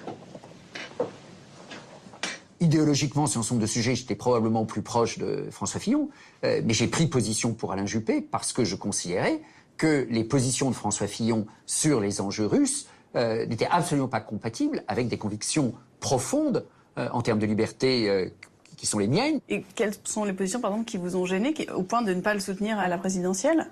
Idéologiquement, sur un certain nombre de sujets, j'étais probablement plus proche de François Fillon, euh, mais j'ai pris position pour Alain Juppé parce que je considérais que les positions de François Fillon sur les enjeux russes euh, n'étaient absolument pas compatibles avec des convictions profondes euh, en termes de liberté qui sont les miennes. Et quelles sont les positions, par exemple, qui vous ont gêné, qui- au point de ne pas le soutenir à la présidentielle?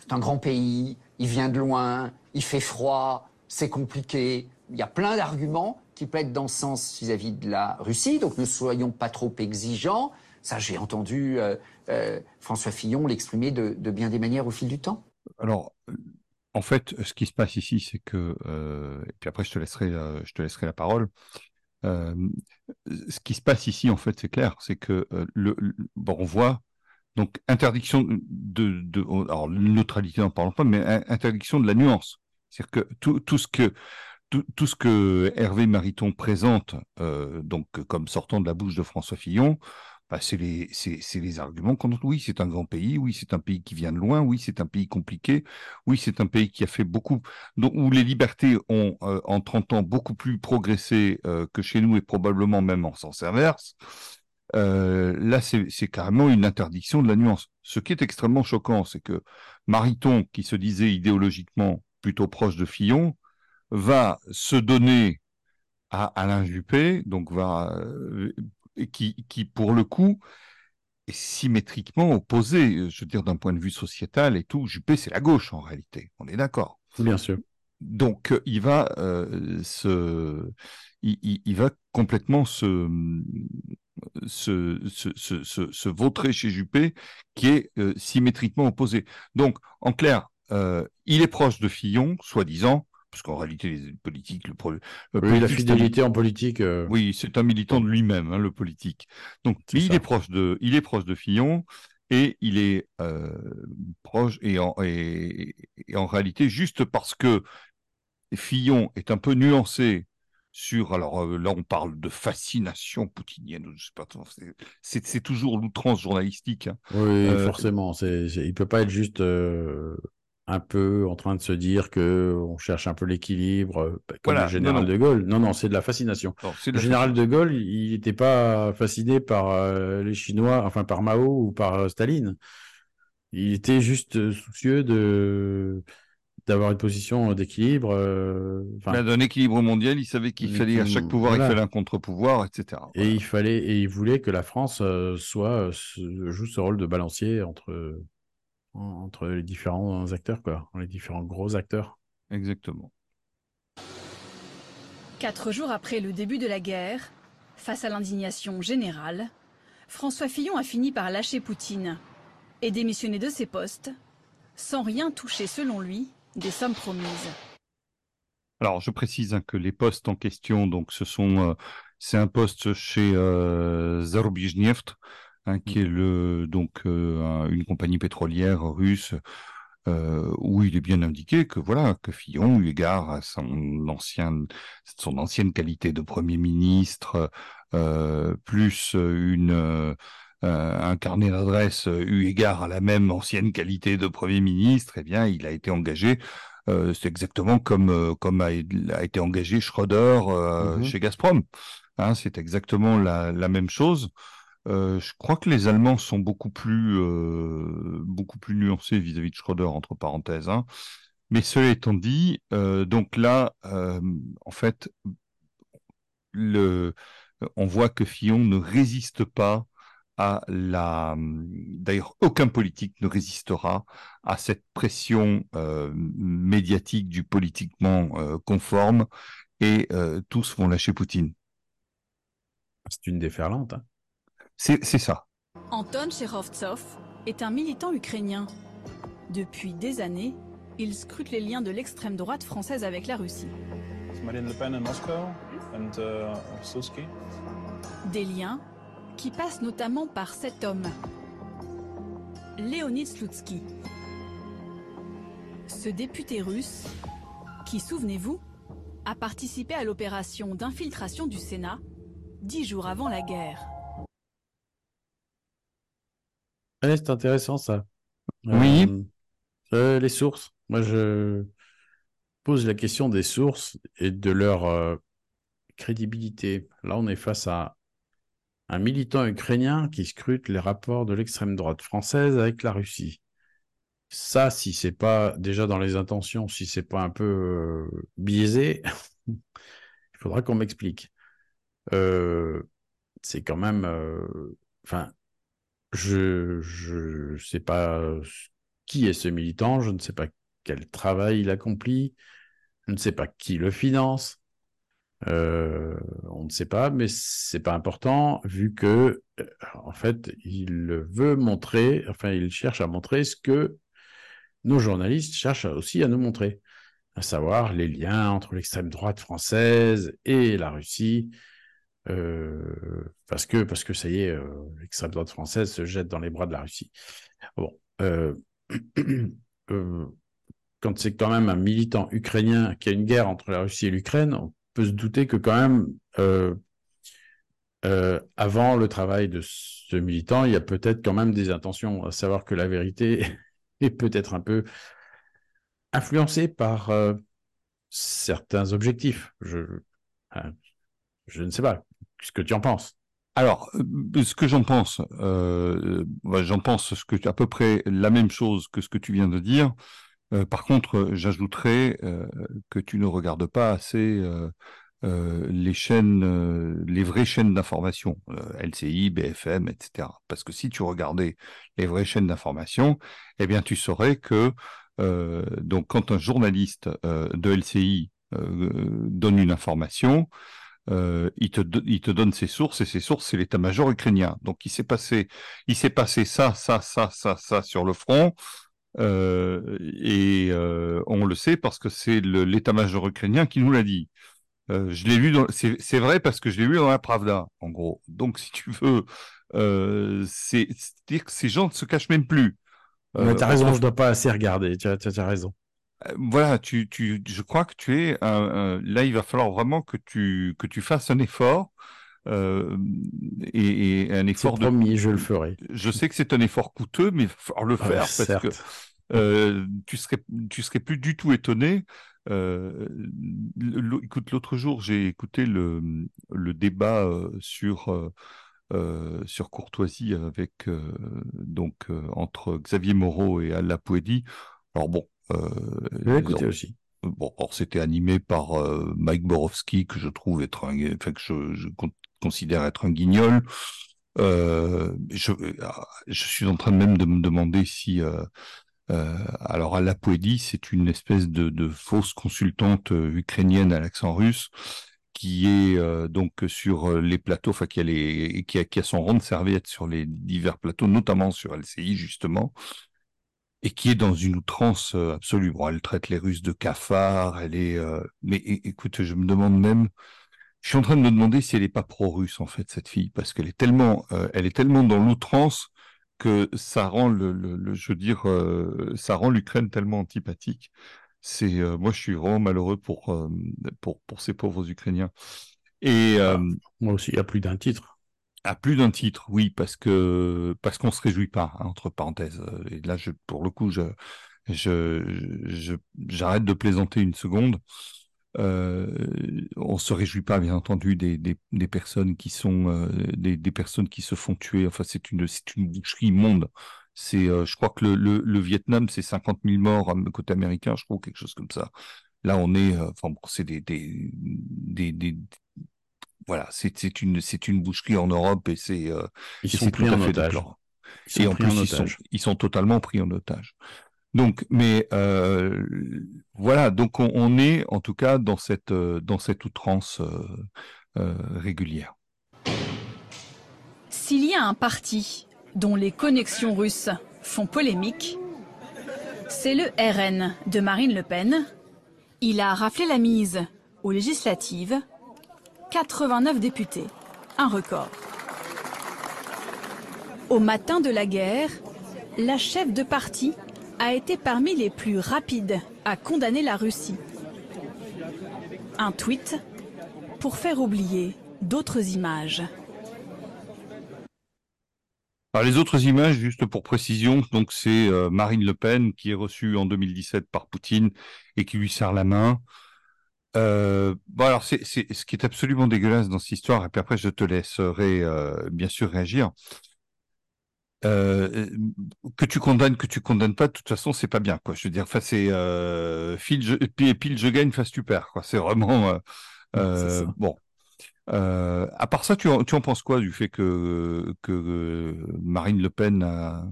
C'est un grand pays, il vient de loin, il fait froid, c'est compliqué. Il y a plein d'arguments qui plaident dans ce sens vis-à-vis de la Russie, donc ne soyons pas trop exigeants. Ça, j'ai entendu euh, euh, François Fillon l'exprimer de, bien des manières au fil du temps. Alors, en fait, ce qui se passe ici, c'est que, euh, et puis après, je te laisserai, je te laisserai la parole. Ce qui se passe ici, en fait, c'est clair, c'est que le, bon, on voit donc interdiction de, de, alors neutralité, n'en parlons pas, mais in- interdiction de la nuance. C'est-à-dire que tout ce que tout, ce que Hervé Mariton présente, euh, donc comme sortant de la bouche de François Fillon, bah, c'est les, les arguments qu'on oui, c'est un grand pays, oui, c'est un pays qui vient de loin, oui, c'est un pays compliqué, oui, c'est un pays qui a fait beaucoup, donc, où les libertés ont, euh, en 30 ans, beaucoup plus progressé euh, que chez nous et probablement même en sens inverse. Euh, là, c'est, c'est carrément une interdiction de la nuance. Ce qui est extrêmement choquant, c'est que Mariton, qui se disait idéologiquement plutôt proche de Fillon, va se donner à Alain Juppé, donc va, euh, qui, qui, pour le coup, est symétriquement opposé, je veux dire, d'un point de vue sociétal et tout. Juppé, c'est la gauche, en réalité. On est d'accord. Bien sûr. Donc, euh, il va euh, se, il, il- il va complètement se, se, se, se, se- se vautrer chez Juppé, qui est euh, symétriquement opposé. Donc, en clair, euh, il est proche de Fillon, soi-disant, parce qu'en réalité, les politiques, le, oui, la fidélité en politique. Euh, oui, c'est un militant de lui-même, hein, le politique. Donc, il est proche de, il est proche de Fillon et il est euh, proche et en, et, en réalité juste parce que Fillon est un peu nuancé sur alors euh, là on parle de fascination poutinienne je sais pas c'est toujours l'outrance journalistique hein. oui euh, forcément c'est il peut pas être juste un peu en train de se dire que on cherche un peu l'équilibre, euh, bah, comme le général de Gaulle. Non, non, c'est de la fascination. le général de Gaulle, il n'était pas fasciné par euh, les Chinois, enfin par Mao ou par euh, Staline. Il était juste soucieux de d'avoir une position d'équilibre. D'un équilibre mondial, il savait qu'il fallait à chaque pouvoir, il fallait un contre-pouvoir, etc. Et il fallait et il voulait que la France soit joue ce rôle de balancier entre entre les différents acteurs, quoi, les différents gros acteurs. Exactement. Quatre jours après le début de la guerre, face à l'indignation générale, François Fillon a fini par lâcher Poutine et démissionner de ses postes, sans rien toucher, selon lui, des sommes promises. Alors, je précise hein, que les postes en question, donc, ce sont, euh, c'est un poste chez euh, Hein, qui est le, donc euh, une compagnie pétrolière russe euh, où il est bien indiqué que voilà que Fillon, eu égard à son ancien, son ancienne qualité de premier ministre, euh, plus une un carnet d'adresse eu égard à la même ancienne qualité de premier ministre, eh bien, il a été engagé. c'est exactement comme comme a, été engagé Schröder mmh chez Gazprom. Hein, c'est exactement la, la même chose. Euh, je crois que les Allemands sont beaucoup plus, euh, beaucoup plus nuancés vis-à-vis de Schröder, entre parenthèses. Hein. Mais cela étant dit, euh, donc là, en fait, on voit que Fillon ne résiste pas à la. D'ailleurs, aucun politique ne résistera à cette pression médiatique du politiquement conforme et tous vont lâcher Poutine. C'est une déferlante. Hein. C'est ça. Anton Cherovtsov est un militant ukrainien. Depuis des années, il scrute les liens de l'extrême droite française avec la Russie. Des liens qui passent notamment par cet homme, Léonid Slutsky. Ce député russe, qui, souvenez-vous, a participé à l'opération d'infiltration du Sénat dix jours avant la guerre c'est intéressant ça. Oui. Euh, euh, les sources. Moi, je pose la question des sources et de leur euh, crédibilité. Là, on est face à un militant ukrainien qui scrute les rapports de l'extrême droite française avec la Russie. Ça, si c'est pas déjà dans les intentions, si c'est pas un peu biaisé, <laughs> il faudra qu'on m'explique. c'est quand même, enfin, je ne sais pas qui est ce militant, je ne sais pas quel travail il accomplit, je ne sais pas qui le finance. Euh, on ne sait pas, mais c'est pas important vu que euh, en fait il veut montrer, enfin il cherche à montrer ce que nos journalistes cherchent aussi à nous montrer, à savoir les liens entre l'extrême droite française et la Russie, euh, parce que parce que ça y est, euh, l'extrême droite française se jette dans les bras de la Russie. Bon, <clears throat> euh, quand c'est quand même un militant ukrainien qui a une guerre entre la Russie et l'Ukraine, on peut se douter que quand même avant le travail de ce militant, il y a peut-être quand même des intentions, à savoir que la vérité <laughs> est peut-être un peu influencée par certains objectifs. Je, je ne sais pas ce que tu en penses. Alors, euh, ce que j'en pense, euh, j'en pense à peu près la même chose que ce que tu viens de dire. Euh, par contre, j'ajouterais que tu ne regardes pas assez les chaînes, les vraies chaînes d'information, LCI, BFM, etc. Parce que si tu regardais les vraies chaînes d'information, eh bien, tu saurais que donc quand un journaliste de LCI donne une information, euh, il, te, il te donne ses sources et ses sources c'est l'état-major ukrainien. Donc il s'est passé, il s'est passé ça, ça, ça, ça, ça sur le front. Euh, et euh, on le sait parce que c'est l'état-major ukrainien qui nous l'a dit. Je l'ai lu, c'est vrai parce que je l'ai lu dans la Pravda, en gros. Donc, si tu veux, c'est dire que ces gens ne se cachent même plus. Euh, tu as raison, je ne dois pas assez regarder. Tu as, as raison. Euh, voilà, tu, tu, je crois que tu es un, là. Il va falloir vraiment que tu que tu fasses un effort euh, et, et, un effort de. Promis, je le ferai. Je sais que c'est un effort coûteux, mais il va falloir le faire parce que euh, tu serais tu serais plus du tout étonné. Euh, écoute, l'autre jour, j'ai écouté le le débat euh, sur euh, sur Courtoisie avec euh, donc euh, entre Xavier Moreau et Alla Pouedi. Alors bon, écouté aussi. Bon, c'était animé par Mike Borowski que je trouve être un, enfin que je, je considère être un guignol. Euh, je, je, suis en train même de me demander si euh, euh, alors Alla Pouedi, c'est une espèce de, de, fausse consultante ukrainienne à l'accent russe qui est euh, donc sur euh, les plateaux, enfin qui a, les, qui, a, qui a son rond de serviette sur les divers plateaux, notamment sur LCI justement, et qui est dans une outrance euh, absolue. Bon, elle traite les Russes de cafards, elle est. mais écoute, je me demande même. Je suis en train de me demander si elle n'est pas pro-russe en fait cette fille, parce qu'elle est tellement, elle est tellement dans l'outrance que ça rend le, le, le, je veux dire, ça rend l'Ukraine tellement antipathique. C'est euh, moi, je suis vraiment malheureux pour euh, pour pour ces pauvres Ukrainiens. Et ah, euh, moi aussi, à plus d'un titre. À plus d'un titre, oui, parce que parce qu'on se réjouit pas, hein, entre parenthèses. Et là, pour le coup, j'arrête de plaisanter une seconde. Euh, on se réjouit pas, bien entendu, des, personnes qui sont qui se font tuer. Enfin, c'est une c'est une boucherie immonde. C'est, euh, je crois que le, Vietnam, c'est 50 000 morts côté américain, je crois, quelque chose comme ça. Là, on est, euh, enfin, c'est des, voilà, c'est, une, c'est une boucherie en Europe et c'est, euh, ils sont pris en otage. et en plus, ils sont, ils sont totalement pris en otage. Donc, mais euh, voilà, donc on, on, est en tout cas dans cette dans cette outrance euh, régulière. S'il y a un parti dont les connexions russes font polémique, c'est le RN de Marine Le Pen. Il a raflé la mise aux législatives, 89 députés, un record. Au matin de la guerre, la chef de parti a été parmi les plus rapides à condamner la Russie. Un tweet pour faire oublier d'autres images. Alors les autres images, juste pour précision, c'est euh, Marine Le Pen qui est reçue en 2017 par Poutine et qui lui serre la main. Euh, bon alors c'est ce qui est absolument dégueulasse dans cette histoire et puis après je te laisserai euh, bien sûr réagir. Euh, que tu condamnes, que tu condamnes pas, de toute façon c'est pas bien quoi. Je veux dire, enfin c'est euh, pile je, pile je gagne, face tu perds quoi. C'est vraiment bon. À part ça, tu en, tu en, penses quoi du fait que, que Marine Le Pen a,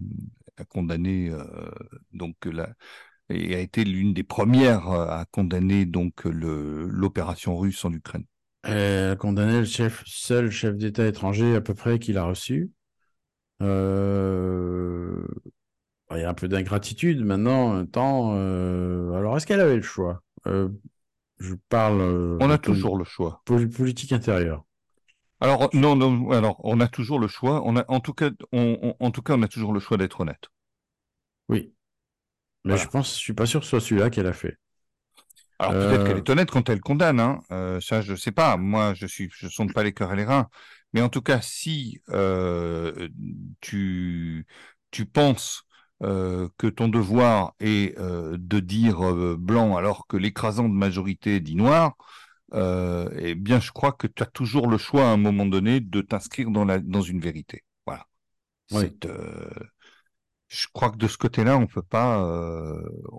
a condamné donc la, et a été l'une des premières à condamner donc l'opération russe en Ukraine Elle a condamné le chef, seul chef d'État étranger à peu près qu'il a reçu. Euh... Il y a un peu d'ingratitude maintenant, un temps. Euh... Alors, est-ce qu'elle avait le choix? Euh, je parle. Euh, on a toujours le choix. Politique intérieure. Alors non, non. Alors on a toujours le choix. On a, en tout cas, on, en tout cas, on a toujours le choix d'être honnête. Oui. Mais je pense, je suis pas sûr que ce soit celui-là qu'elle a fait. Alors peut-être qu'elle est honnête quand elle condamne. Hein. Euh, ça, je sais pas. Moi, je suis, je sonde pas les cœurs et les reins. Mais en tout cas, si euh, tu tu penses euh, que ton devoir est euh, de dire euh, blanc alors que l'écrasante majorité dit noir, eh bien, je crois que tu as toujours le choix à un moment donné de t'inscrire dans, la, dans une vérité. Voilà. Oui. Je crois que de ce côté-là, on peut pas,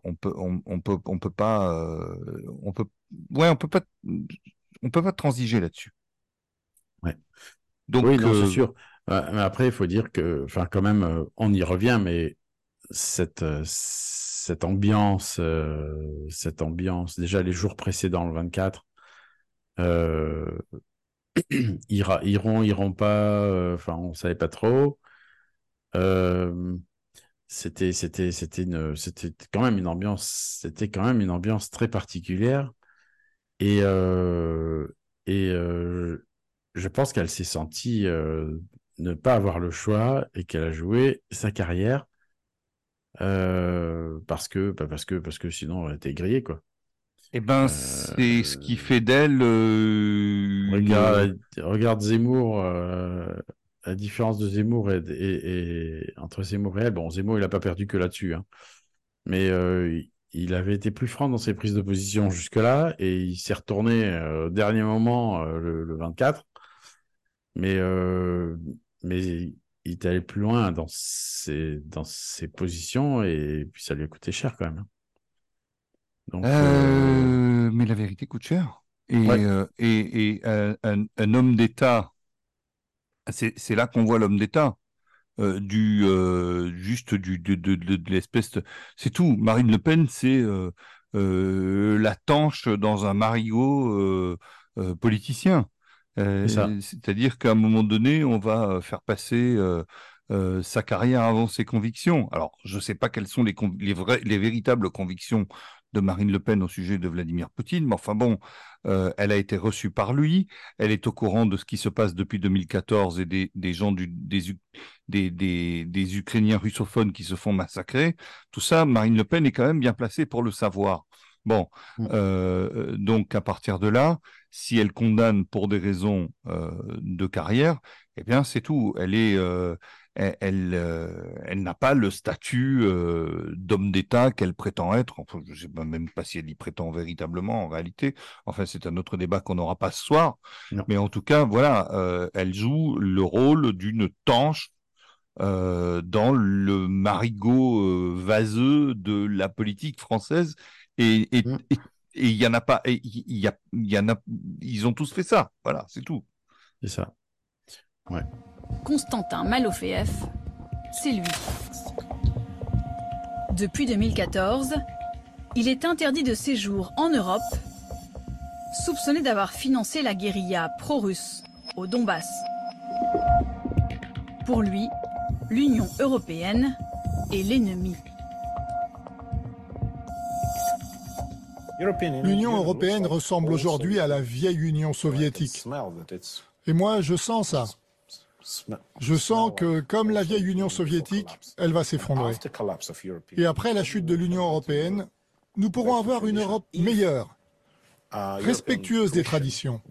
on peut, on, on, peut, on peut pas, on peut, ouais, on peut pas, on peut pas transiger là-dessus. Ouais. Donc, oui, c'est sûr. Mais après, il faut dire que, enfin, quand même, on y revient, mais cette, euh, cette ambiance, euh, cette ambiance, déjà les jours précédents, le 24, euh, ira, iront, iront pas, enfin, on savait pas trop. C'était c'était c'était une c'était quand même une ambiance c'était quand même une ambiance très particulière et euh, et euh, je pense qu'elle s'est sentie euh, ne pas avoir le choix et qu'elle a joué sa carrière parce que bah parce que parce que sinon elle était grillée quoi. Eh ben, c'est ce qui fait d'elle. Regarde, regarde Zemmour, la différence de Zemmour et, et, et, entre Zemmour et elle. Bon, Zemmour, il n'a pas perdu que là-dessus, hein. mais euh, il avait été plus franc dans ses prises de position jusque-là et il s'est retourné au dernier moment le, le, 24. Mais, mais il est allé plus loin dans ses, dans ses positions et puis ça lui a coûté cher quand même. hein. Donc, euh, mais la vérité coûte cher. Et, Ouais. euh, et, et un, un- un homme d'État, c'est là qu'on voit l'homme d'État. euh, du euh, juste du de, de, de, de l'espèce de... c'est tout. Marine Le Pen c'est euh, la tanche dans un marigot politicien. C'est-à-dire qu'à un moment donné on va faire passer sa carrière avant ses convictions. Alors je sais pas quelles sont les, conv- les vraies les véritables convictions de Marine Le Pen au sujet de Vladimir Poutine, mais enfin bon, euh, elle a été reçue par lui, elle est au courant de ce qui se passe depuis 2014 et des, des gens du, des, des, des, des Ukrainiens russophones qui se font massacrer. Tout ça, Marine Le Pen est quand même bien placée pour le savoir. Bon, Mm. euh, donc à partir de là, si elle condamne pour des raisons euh, de carrière, eh bien c'est tout. Elle est, euh, elle, elle, euh, elle n'a pas le statut euh, d'homme d'État qu'elle prétend être. Enfin, je ne sais même pas si elle y prétend véritablement en réalité. Enfin, c'est un autre débat qu'on n'aura pas ce soir. Non. Mais en tout cas, voilà, euh, elle joue le rôle d'une tanche euh, dans le marigot vaseux de la politique française. Et et- Mm. et- et il y en a pas, et il y, a, il y en a, ils ont tous fait ça. Voilà, c'est tout. C'est ça. Constantin Malofeev, c'est lui. Depuis 2014, il est interdit de séjour en Europe, soupçonné d'avoir financé la guérilla pro-russe au Donbass. Pour lui, l'Union européenne est l'ennemi. L'Union européenne ressemble aujourd'hui à la vieille Union soviétique. Et moi, je sens ça. Je sens que, comme la vieille Union soviétique, elle va s'effondrer. Et après la chute de l'Union européenne, nous pourrons avoir une Europe meilleure, respectueuse des traditions.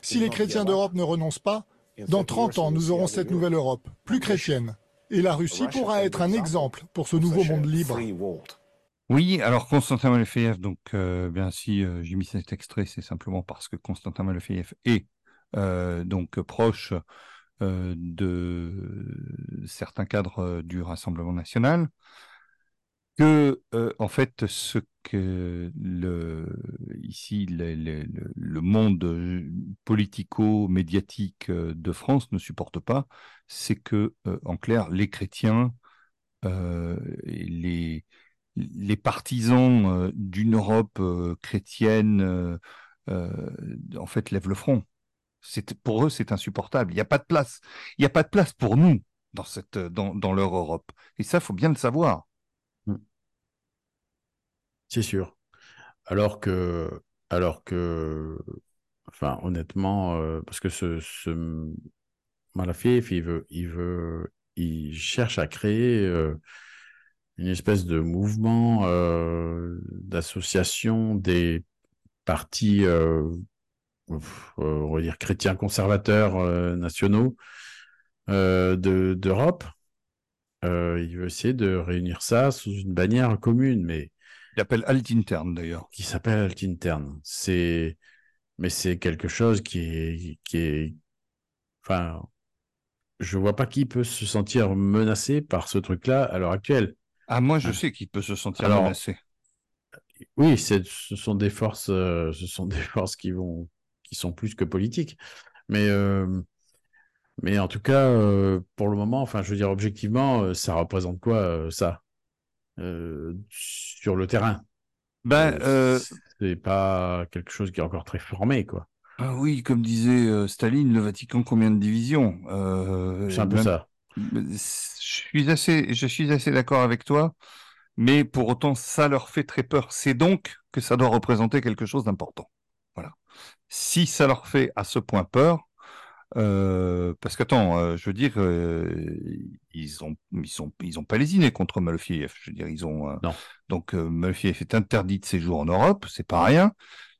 Si les chrétiens d'Europe ne renoncent pas, dans 30 ans, nous aurons cette nouvelle Europe, plus chrétienne. Et la Russie pourra être un exemple pour ce nouveau monde libre. Oui, alors Constantin Malefeyev, donc euh, bien si euh, j'ai mis cet extrait, c'est simplement parce que Constantin Malefeyev est euh, proche de certains cadres euh, du Rassemblement national, que euh, en fait ce que le ici le, monde euh, politico-médiatique euh, de France ne supporte pas, c'est que euh, en clair les chrétiens euh, les les partisans euh, d'une Europe euh, chrétienne, euh, euh, en fait, lèvent le front. C'est pour eux, c'est insupportable. Il n'y a pas de place. Il n'y a pas de place pour nous dans cette, dans, dans leur Europe. Et ça, faut bien le savoir. C'est sûr. Alors que, alors que, enfin, honnêtement, euh, parce que ce, ce Malafiev, il veut, il veut, il cherche à créer euh, une espèce de mouvement euh, d'association des partis, on va dire chrétiens conservateurs euh, nationaux euh, de d'Europe. Euh, il veut essayer de réunir ça sous une bannière commune, mais Il appelle Alt Interne, d'ailleurs. qui s'appelle Alt Interne. C'est, mais c'est quelque chose qui est, qui est, enfin, je vois pas qui peut se sentir menacé par ce truc-là à l'heure actuelle. Ah, moi, je Ah. sais qu'il peut se sentir Alors, menacé. Oui, ce sont des forces, euh, ce sont <laughs> des forces qui vont, qui sont plus que politiques. Mais, euh, mais en tout cas, euh, pour le moment, enfin, je veux dire, objectivement, euh, ça représente quoi, ça, sur le terrain? Ben, c'est pas quelque chose qui est encore très formé, quoi. ah oui, comme disait Staline, le Vatican, combien de divisions? C'est un peu même- ça. Je suis assez, je suis assez d'accord avec toi, mais pour autant, ça leur fait très peur. C'est donc que ça doit représenter quelque chose d'important. Si ça leur fait à ce point peur, euh, parce qu'attends, euh, je veux dire, euh, ils ont, ils sont, ils ont pas lésiné contre Malfiev. Je veux dire, ils ont. Non. Donc Malfiev est interdit de séjour en Europe, c'est pas rien.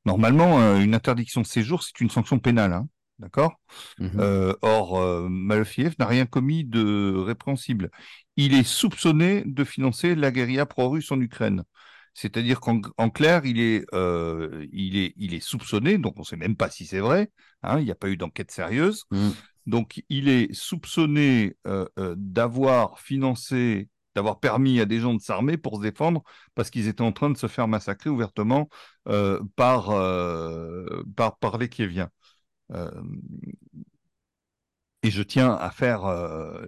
Normalement, une interdiction de séjour, c'est une sanction pénale, hein, d'accord? Mhm. Or, Malfiev n'a rien commis de répréhensible. Il est soupçonné de financer la guérilla pro-russe en Ukraine. C'est-à-dire qu'en en clair, il est, euh, il, est, il est soupçonné, donc on ne sait même pas si c'est vrai, hein, il n'y a pas eu d'enquête sérieuse. Mm. Donc il est soupçonné euh, euh, d'avoir financé, d'avoir permis à des gens de s'armer pour se défendre parce qu'ils étaient en train de se faire massacrer ouvertement par, par, par les Kieviens. Et je tiens à faire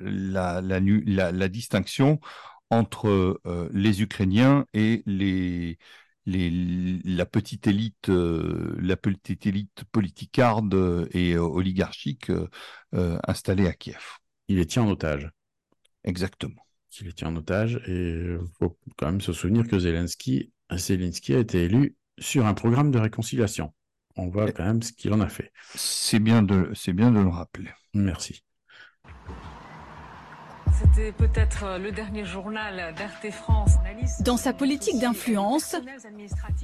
la, la, la, la distinction entre euh, les Ukrainiens et les, les, la petite élite, euh, la petite élite politicarde et euh, oligarchique euh, installée à Kiev. Il les tient en otage. Exactement. Il les tient en otage et il faut quand même se souvenir que Zelensky, Zelensky a été élu sur un programme de réconciliation. On voit quand même ce qu'il en a fait. C'est bien de, c'est bien de le rappeler. Merci. C'était peut-être euh, le dernier journal France. Dans sa politique d'influence,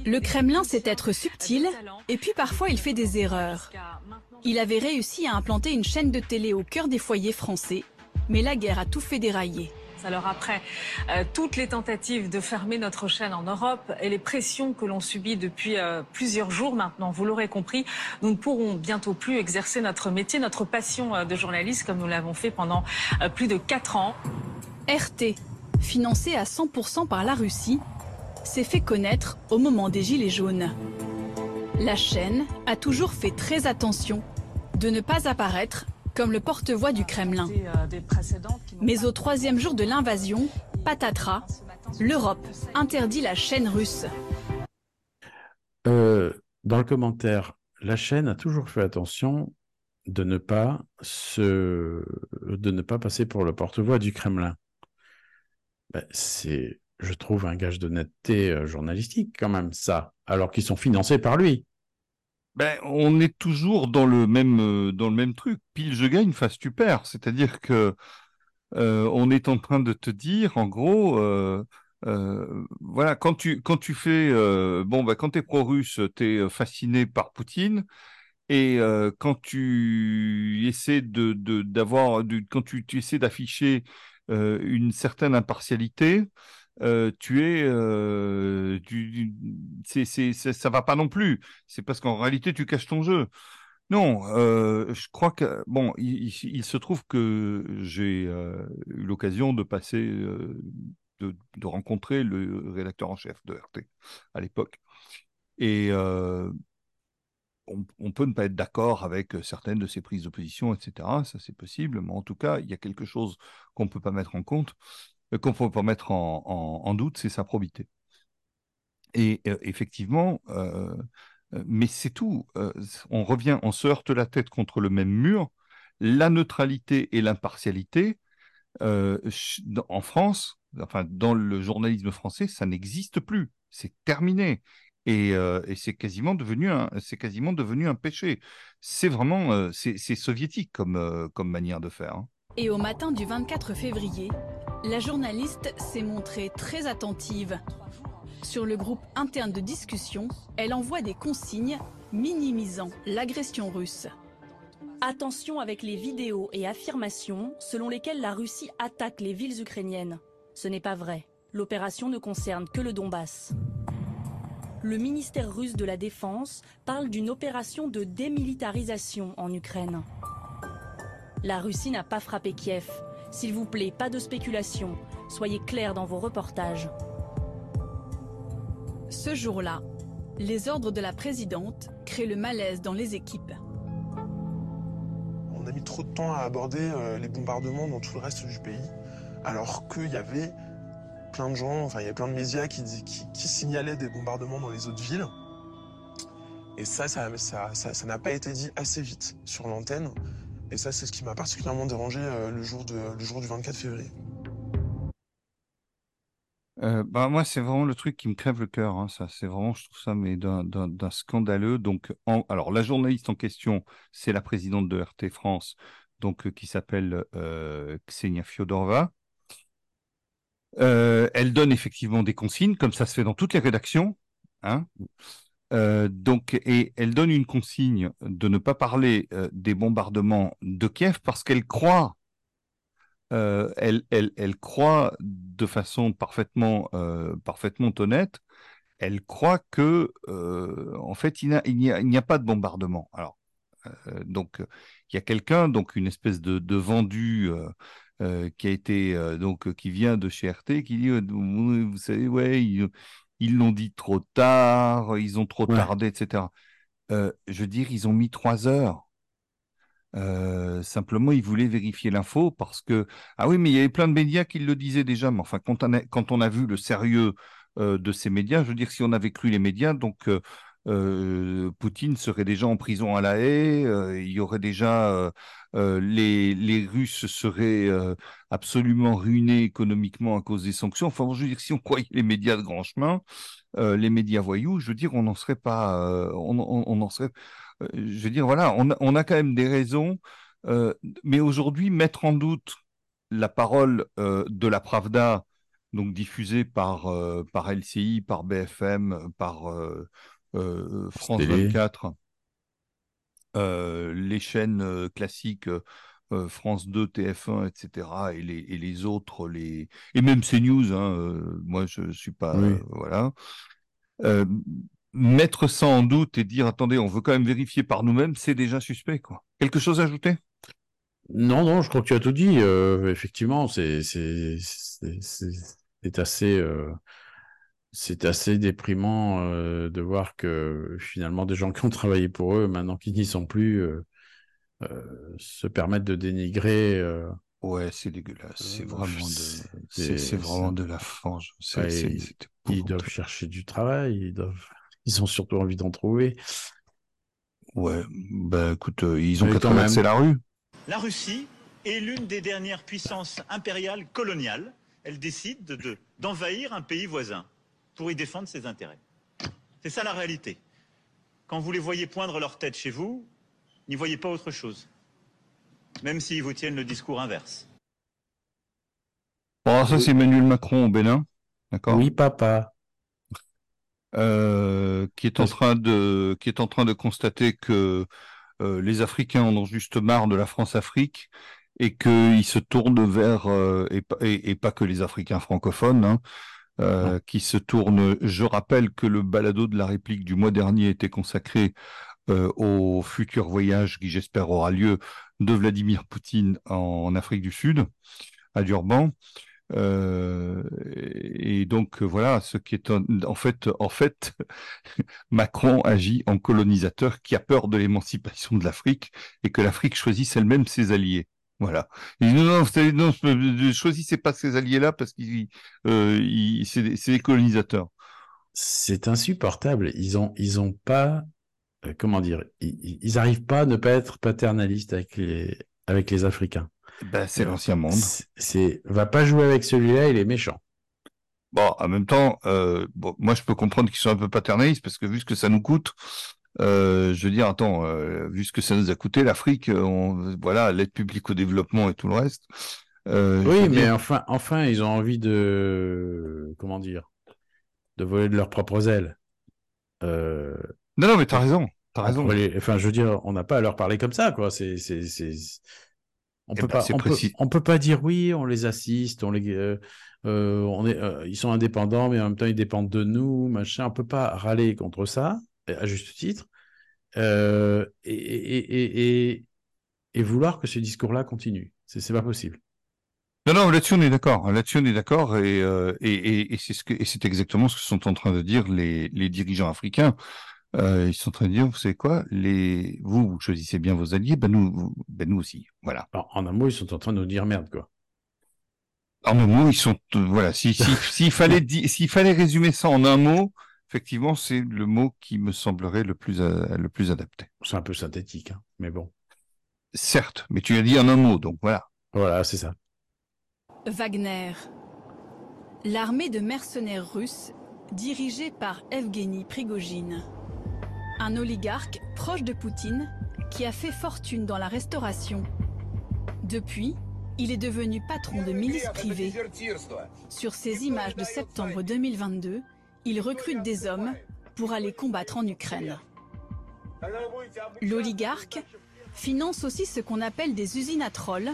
le Kremlin sait être subtil et puis parfois il fait des erreurs. Il avait réussi à implanter une chaîne de télé au cœur des foyers français, mais la guerre a tout fait dérailler. Alors après euh, toutes les tentatives de fermer notre chaîne en Europe et les pressions que l'on subit depuis euh, plusieurs jours maintenant, vous l'aurez compris, nous ne pourrons bientôt plus exercer notre métier, notre passion euh, de journaliste comme nous l'avons fait pendant plus de quatre ans. RT, financé à 100% par la Russie, s'est fait connaître au moment des Gilets jaunes. La chaîne a toujours fait très attention de ne pas apparaître comme le porte-voix du Kremlin. Mais au troisième jour de l'invasion, patatras, l'Europe interdit la chaîne russe. Euh, dans le commentaire, la chaîne a toujours fait attention de ne pas se, de ne pas passer pour le porte-voix du Kremlin. Ben, c'est, je trouve, un gage d'honnêteté euh, journalistique quand même, ça, alors qu'ils sont financés par lui. Ben, on est toujours dans le même euh, dans le même truc. Pile je gagne, face tu perds. C'est-à-dire que euh, on est en train de te dire, en gros, euh, euh, voilà, quand tu quand tu fais euh, bon, bah, quand t'es pro-russe, t'es fasciné par Poutine. Et quand tu essaies de d'avoir de, quand tu, tu essaies d'afficher une certaine impartialité, euh, tu es euh, c'est, ça va pas non plus. C'est parce qu'en réalité, tu caches ton jeu. Non, euh, je crois que bon, il, se trouve que j'ai eu l'occasion de passer, de, rencontrer le rédacteur en chef de RT à l'époque. Et on, peut ne pas être d'accord avec certaines de ses prises de position, etc. Ça, c'est possible, mais en tout cas, il y a quelque chose qu'on ne peut pas mettre en compte, qu'on ne peut pas mettre en, en- en doute, c'est sa probité. Et euh, effectivement, euh, euh, mais c'est tout. Euh, on revient, on se heurte la tête contre le même mur. La neutralité et l'impartialité, euh, en France, enfin dans le journalisme français, ça n'existe plus. C'est terminé. Et, euh, c'est quasiment devenu un, c'est quasiment devenu un péché. C'est vraiment, euh, c'est soviétique comme, euh, comme manière de faire. hein. Et au matin du 24 février, la journaliste s'est montrée très attentive. Sur le groupe interne de discussion, elle envoie des consignes minimisant l'agression russe. Attention avec les vidéos et affirmations selon lesquelles la Russie attaque les villes ukrainiennes. Ce n'est pas vrai. L'opération ne concerne que le Donbass. Le ministère russe de la Défense parle d'une opération de démilitarisation en Ukraine. La Russie n'a pas frappé Kiev. S'il vous plaît, pas de spéculation. Soyez clairs dans vos reportages. Ce jour-là, les ordres de la présidente créent le malaise dans les équipes. On a mis trop de temps à aborder euh, les bombardements dans tout le reste du pays, alors qu'il y avait plein de gens, enfin il y avait plein de médias qui, dis- qui, qui signalaient des bombardements dans les autres villes. Et ça, ça ça- ça- ça n'a pas été dit assez vite sur l'antenne, Et ça, c'est ce qui m'a particulièrement dérangé euh, le, jour du 24 février. Euh, bah moi, c'est vraiment le truc qui me crève le cœur. Hein, ça, c'est vraiment, je trouve ça, mais d'un, scandaleux. Donc, alors, la journaliste en question, c'est la présidente de RT France, donc euh, qui s'appelle euh, Ksenia Fiodorova. Elle donne effectivement des consignes, comme ça se fait dans toutes les rédactions. Hein. Euh, donc, et elle donne une consigne de ne pas parler euh, des bombardements de Kiev parce qu'elle croit, euh, elle, elle, elle croit de façon parfaitement, parfaitement honnête, elle croit que, en fait, il n'y a, il il pas de bombardement. Alors, donc, il y a quelqu'un, donc une espèce de, vendu qui a été donc qui vient de chez RT, qui dit, vous, savez, ouais, ils ils l'ont dit trop tard, ils ont trop Ouais. tardé, etc. Euh, je veux dire, ils ont mis trois heures. Euh, simplement, ils voulaient vérifier l'info parce que ah oui, mais il y avait plein de médias qui le disaient déjà. Mais enfin, quand on a, quand on a vu le sérieux euh, de ces médias, je veux dire, si on avait cru les médias, donc Poutine serait déjà en prison à La Haye. il y aurait déjà euh, les les Russes seraient euh, absolument ruinés économiquement à cause des sanctions. Enfin, je veux dire, si on croyait les médias de grand chemin, euh, les médias voyous, je veux dire, on n'en serait pas, on, on, on en serait je veux dire, voilà, on a, on a quand même des raisons, mais aujourd'hui, mettre en doute la parole de la Pravda, donc diffusée par, par LCI, par BFM, par France Télé. 24, euh, les chaînes euh, classiques, euh, euh, France 2, TF1, etc., et les, et les autres, les... et même CNews, hein, euh, moi je suis pas, Oui. euh, voilà. Euh, mettre ça en doute et dire attendez, on veut quand même vérifier par nous-mêmes, c'est déjà suspect, quoi. Quelque chose à ajouter? Non, non, je crois que tu as tout dit. Euh, effectivement, c'est c'est c'est c'est- c'est assez euh, c'est assez déprimant euh, de voir que finalement des gens qui ont travaillé pour eux, maintenant qui n'y sont plus, euh, euh, se permettent de dénigrer. euh, Ouais, c'est dégueulasse. C'est euh, vraiment de, c'est- vraiment de la fange. C'est Ouais, c'est- ils- c'est ils doivent chercher du travail, ils doivent, ils ont surtout envie d'en trouver. Ouais, ben écoute, euh, ils ont Mais qu'à quand traverser même. la rue. La Russie est l'une des dernières puissances impériales coloniales. Elle décide de- de- d'envahir un pays voisin pour y défendre ses intérêts. C'est ça la réalité. Quand vous les voyez poindre leur tête chez vous, n'y voyez pas autre chose. Même s'ils vous tiennent le discours inverse. Bon, alors ça, c'est Emmanuel Macron au Bénin, d'accord? Oui, papa. Euh, qui est en train de, qui est en train de constater que euh, les Africains en ont juste marre de la France-Afrique et qu'ils se tournent vers, euh, et, pas- et, et pas que les Africains francophones, hein, euh, qui se tournent. Je rappelle que le balado de la réplique du mois dernier était consacré euh, au futur voyage qui, j'espère, aura lieu de Vladimir Poutine en Afrique du Sud, à Durban. Euh, et donc voilà, ce qui est en, en fait, en fait, <laughs> Macron agit en colonisateur qui a peur de l'émancipation de l'Afrique et que l'Afrique choisisse elle-même ses alliés. Voilà. Il dit non, non, non, ne choisissez pas ces alliés-là parce qu'ils, euh, ils- c'est des- colonisateurs. C'est insupportable. Ils ont, ils ont pas, euh, comment dire, ils, ils arrivent pas à ne pas être paternalistes avec les, avec les Africains. Ben, c'est l'ancien monde. C'est, c'est- va pas jouer avec celui-là, il est méchant. Bon, en même temps, euh, bon, moi je peux comprendre qu'ils sont un peu paternalistes parce que vu ce que ça nous coûte, euh, je veux dire, attends, euh, vu ce que ça nous a coûté, l'Afrique, euh, voilà, l'aide publique au développement et tout le reste. euh, Oui, mais dire, enfin, enfin, ils ont envie de, comment dire, de voler de leurs propres ailes. Non, non, mais t'as raison, t'as raison. Enfin, je veux dire, on n'a pas à leur parler comme ça, quoi. C'est, c'est, c'est, on Eh peut ben, pas, c'est on peut, précis. on peut pas dire oui, on les assiste, on les, euh, euh, on est, euh, ils sont indépendants, mais en même temps ils dépendent de nous, machin. On peut pas râler contre ça, à juste titre, euh, et, et, et, et, et vouloir que ce discours-là continue. C'est, pas possible. Non, non, là-dessus on est d'accord. Là-dessus on est d'accord, et, euh, et, c'est ce que, et c'est exactement ce que sont en train de dire les, les dirigeants africains. Euh, ils sont en train de dire, vous savez quoi, les, vous, vous choisissez bien vos alliés, ben nous, vous- ben nous aussi. Voilà. Alors, en un mot, ils sont en train de nous dire merde, quoi. En un mot, ils sont, euh, voilà, si, si, s'il fallait s'il fallait résumer ça en un mot, effectivement, c'est le mot qui me semblerait le plus, euh, le plus adapté. C'est un peu synthétique, hein, mais bon. certes, mais tu as dit en un mot, donc voilà. Voilà, c'est ça. Wagner. L'armée de mercenaires russes dirigée par Evgeny Prigogine. Un oligarque proche de Poutine qui a fait fortune dans la restauration. Depuis, il est devenu patron de milices privées. Sur ces images de septembre 2022, il recrute des hommes pour aller combattre en Ukraine. L'oligarque finance aussi ce qu'on appelle des usines à trolls,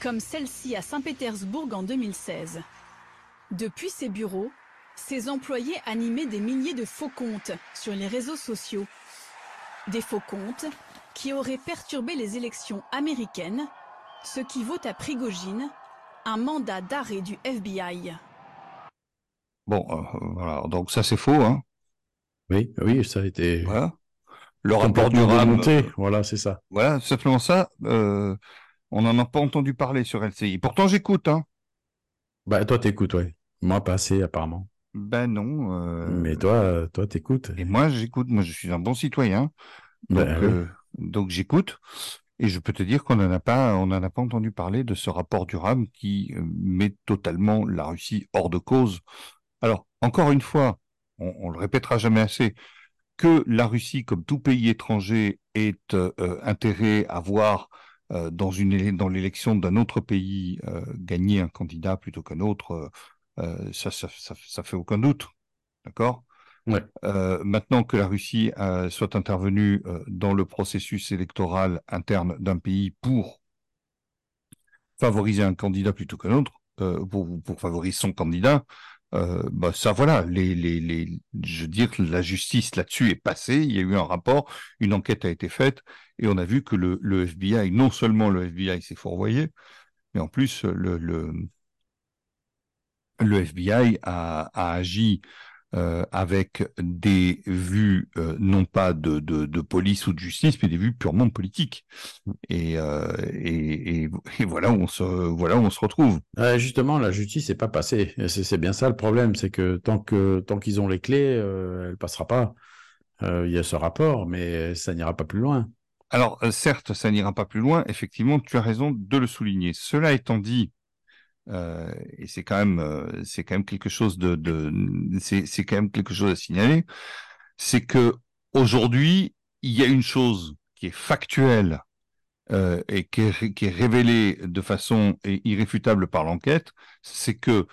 comme celle-ci à Saint-Pétersbourg en 2016. Depuis ses bureaux, ses employés animaient des milliers de faux comptes sur les réseaux sociaux. Des faux comptes qui auraient perturbé les élections américaines, ce qui vaut à Prigogine un mandat d'arrêt du FBI. Bon, euh, voilà, donc ça c'est faux, hein Oui, oui, ça a été. Voilà. Le rapport du RAM. euh, Voilà, c'est ça. Voilà, simplement ça. euh, on n'en a pas entendu parler sur LCI. Pourtant, j'écoute, hein. Bah, toi, t'écoutes, ouais. Moi, pas assez, apparemment. Ben non. euh, Mais toi, toi, t'écoutes. Et moi, j'écoute. Moi, je suis un bon citoyen. Donc, Ben oui. euh, donc j'écoute. Et je peux te dire qu'on n'en a pas, on n'en a pas entendu parler de ce rapport du RAM qui met totalement la Russie hors de cause. Alors, encore une fois, on, on le répétera jamais assez, que la Russie, comme tout pays étranger, est euh, euh, intérêt à voir euh, dans une dans l'élection d'un autre pays euh, gagner un candidat plutôt qu'un autre, ça, ça, ça, ça fait aucun doute, d'accord? Ouais. Maintenant que la Russie soit intervenue dans le processus électoral interne d'un pays pour favoriser un candidat plutôt qu'un autre, pour, pour favoriser son candidat, euh, bah ça voilà, les, les, les, je veux dire, la justice là-dessus est passée, il y a eu un rapport, une enquête a été faite, et on a vu que le, le FBI, non seulement le FBI s'est fourvoyé, mais en plus le, le, le FBI a, a agi euh, avec des vues euh, non pas de, de, de police ou de justice, mais des vues purement politiques. Et, euh, et, et, et voilà où on se voilà où on se retrouve. Justement, la justice n'est pas passée. C'est bien ça le problème, c'est que tant que tant qu'ils ont les clés, elle passera pas. Il y a ce rapport, mais ça n'ira pas plus loin. Alors certes, ça n'ira pas plus loin. Effectivement, tu as raison de le souligner. Cela étant dit, euh, et c'est quand même euh, c'est quand même quelque chose de, de c'est quand même quelque chose à signaler, c'est que aujourd'hui il y a une chose qui est factuelle euh, et qui est, qui est révélée de façon irréfutable par l'enquête, c'est que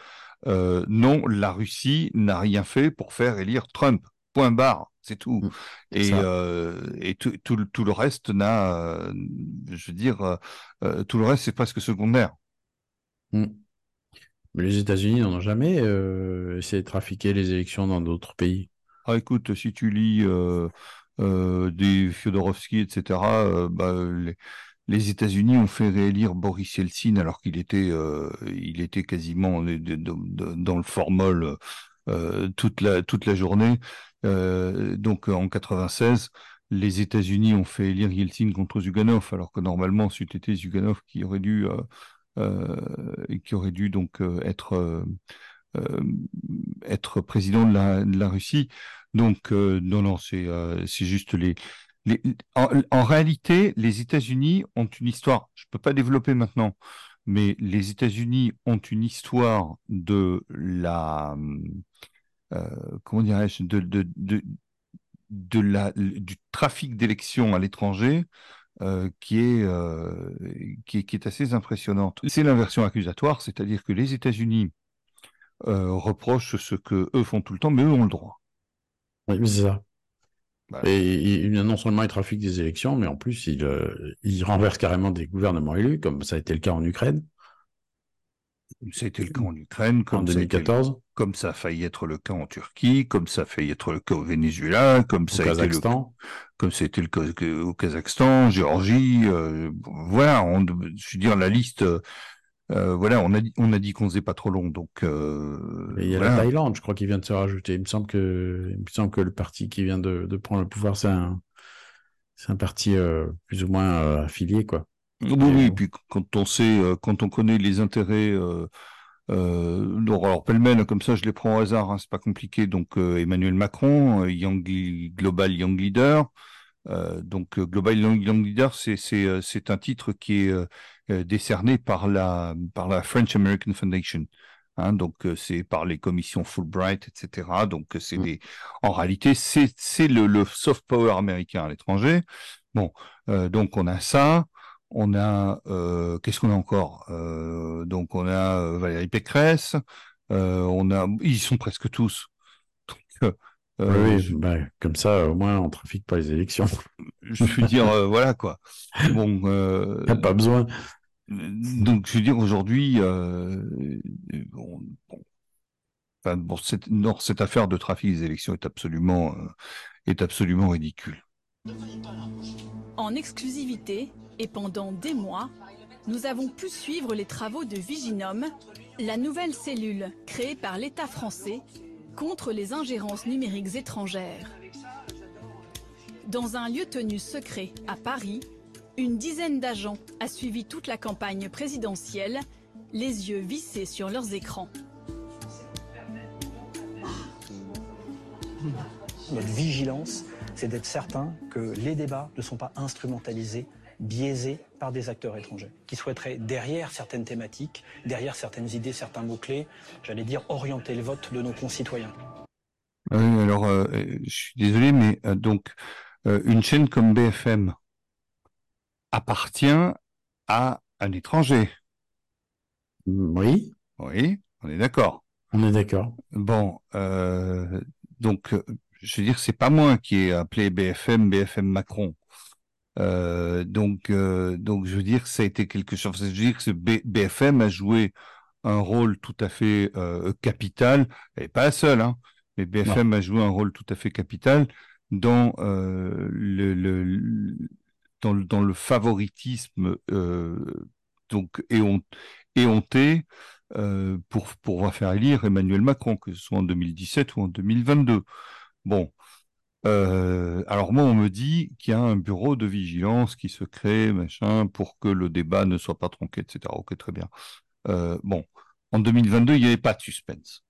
non, la Russie n'a rien fait pour faire élire Trump. Point barre, c'est tout. Et, euh, et tout, tout, le- tout le reste n'a, euh, je veux dire, euh, tout le reste c'est presque secondaire. Mm. Les États-Unis n'en ont jamais euh, essayé de trafiquer les élections dans d'autres pays. Ah, écoute, si tu lis euh, euh, des Fyodorovsky, etc., bah, les, États-Unis ont fait réélire Boris Yeltsin alors qu'il était, il était quasiment dans le formol toute la toute la journée. Donc en 96, les États-Unis ont fait élire Yeltsin contre Zyuganov, alors que normalement c'eût été Zyuganov qui aurait dû qui aurait dû donc euh, être euh, euh, être président de la, Russie. Donc, euh, non, non, c'est euh, c'est juste les. en, réalité, les États-Unis ont une histoire. Je peux pas développer maintenant, mais les États-Unis ont une histoire de la. euh, comment dirais-je de, de, de la, du trafic d'élections à l'étranger euh, qui, est, euh, qui, est, qui est assez impressionnante. C'est l'inversion accusatoire, c'est-à-dire que les États-Unis euh, reprochent ce que eux font tout le temps, mais eux ont le droit. Oui, c'est ça. Voilà. Et il- non seulement il trafique des élections, mais en plus il, euh, il renverse carrément des gouvernements élus, comme ça a été le cas en Ukraine. Ça a été le cas en Ukraine, comme, En ça, a été le- 2014. Comme ça a failli être le cas en Turquie, comme ça a failli être le cas au Venezuela, comme ça a été le comme ça a été le cas au Kazakhstan, Géorgie, euh, voilà, on, je veux dire la liste. euh, voilà, on a dit, on a dit qu'on faisait pas trop long, donc. euh, Et il y a voilà. la Thaïlande, je crois, qui vient de se rajouter. Il me semble que, il me semble que le parti qui vient de, de prendre le pouvoir, c'est un, c'est un parti plus ou moins affilié, quoi. Oui, oui, et puis quand on sait, quand on connaît les intérêts, euh, euh, donc, alors pêle-mêle comme ça, je les prends au hasard, hein, c'est pas compliqué. Donc euh, Emmanuel Macron, euh, Young Global Young Leader, donc Global Young Leader, c'est un titre qui est décerné par la par la French American Foundation. Hein, donc c'est par les commissions Fulbright, etc. Donc c'est mm. des, en réalité c'est c'est le, le, soft power américain à l'étranger. Bon, donc on a ça. On a euh, qu'est-ce qu'on a encore euh, Donc on a euh, Valérie Pécresse. on a ils sont presque tous. <laughs> oui, bah, comme ça au moins on trafique pas les élections. Je veux dire <laughs> voilà quoi. Bon, pas besoin. Donc je veux dire aujourd'hui, bon, bon, cette, cette affaire de trafic des élections est absolument est absolument ridicule. En exclusivité, et pendant des mois, nous avons pu suivre les travaux de Viginum, la nouvelle cellule créée par l'État français contre les ingérences numériques étrangères. Dans un lieu tenu secret à Paris, une dizaine d'agents a suivi toute la campagne présidentielle, les yeux vissés sur leurs écrans. Notre vigilance, c'est d'être certain que les débats ne sont pas instrumentalisés biaisés par des acteurs étrangers, qui souhaiteraient, derrière certaines thématiques, derrière certaines idées, certains mots-clés, j'allais dire, orienter le vote de nos concitoyens. Oui, alors, euh, je suis désolé, mais euh, donc, euh, une chaîne comme BFM appartient à un étranger. Oui. Oui, on est d'accord. On est d'accord. Bon, donc, je veux dire, c'est pas moi qui ai appelé BFM BFM Macron. Euh, donc, euh, donc, je veux dire, ça a été quelque chose. Je veux dire que BFM a joué un rôle tout à fait euh, capital, et pas la seule, hein, mais BFM a joué un rôle tout à fait capital dans le, le, dans, dans, le favoritisme donc éhonté pour pour faire élire Emmanuel Macron, que ce soit en 2017 ou en 2022. Bon, euh, alors moi, on me dit qu'il y a un bureau de vigilance qui se crée, machin, pour que le débat ne soit pas tronqué, etc. Ok, très bien. Euh, bon, en 2022, il n'y avait pas de suspense.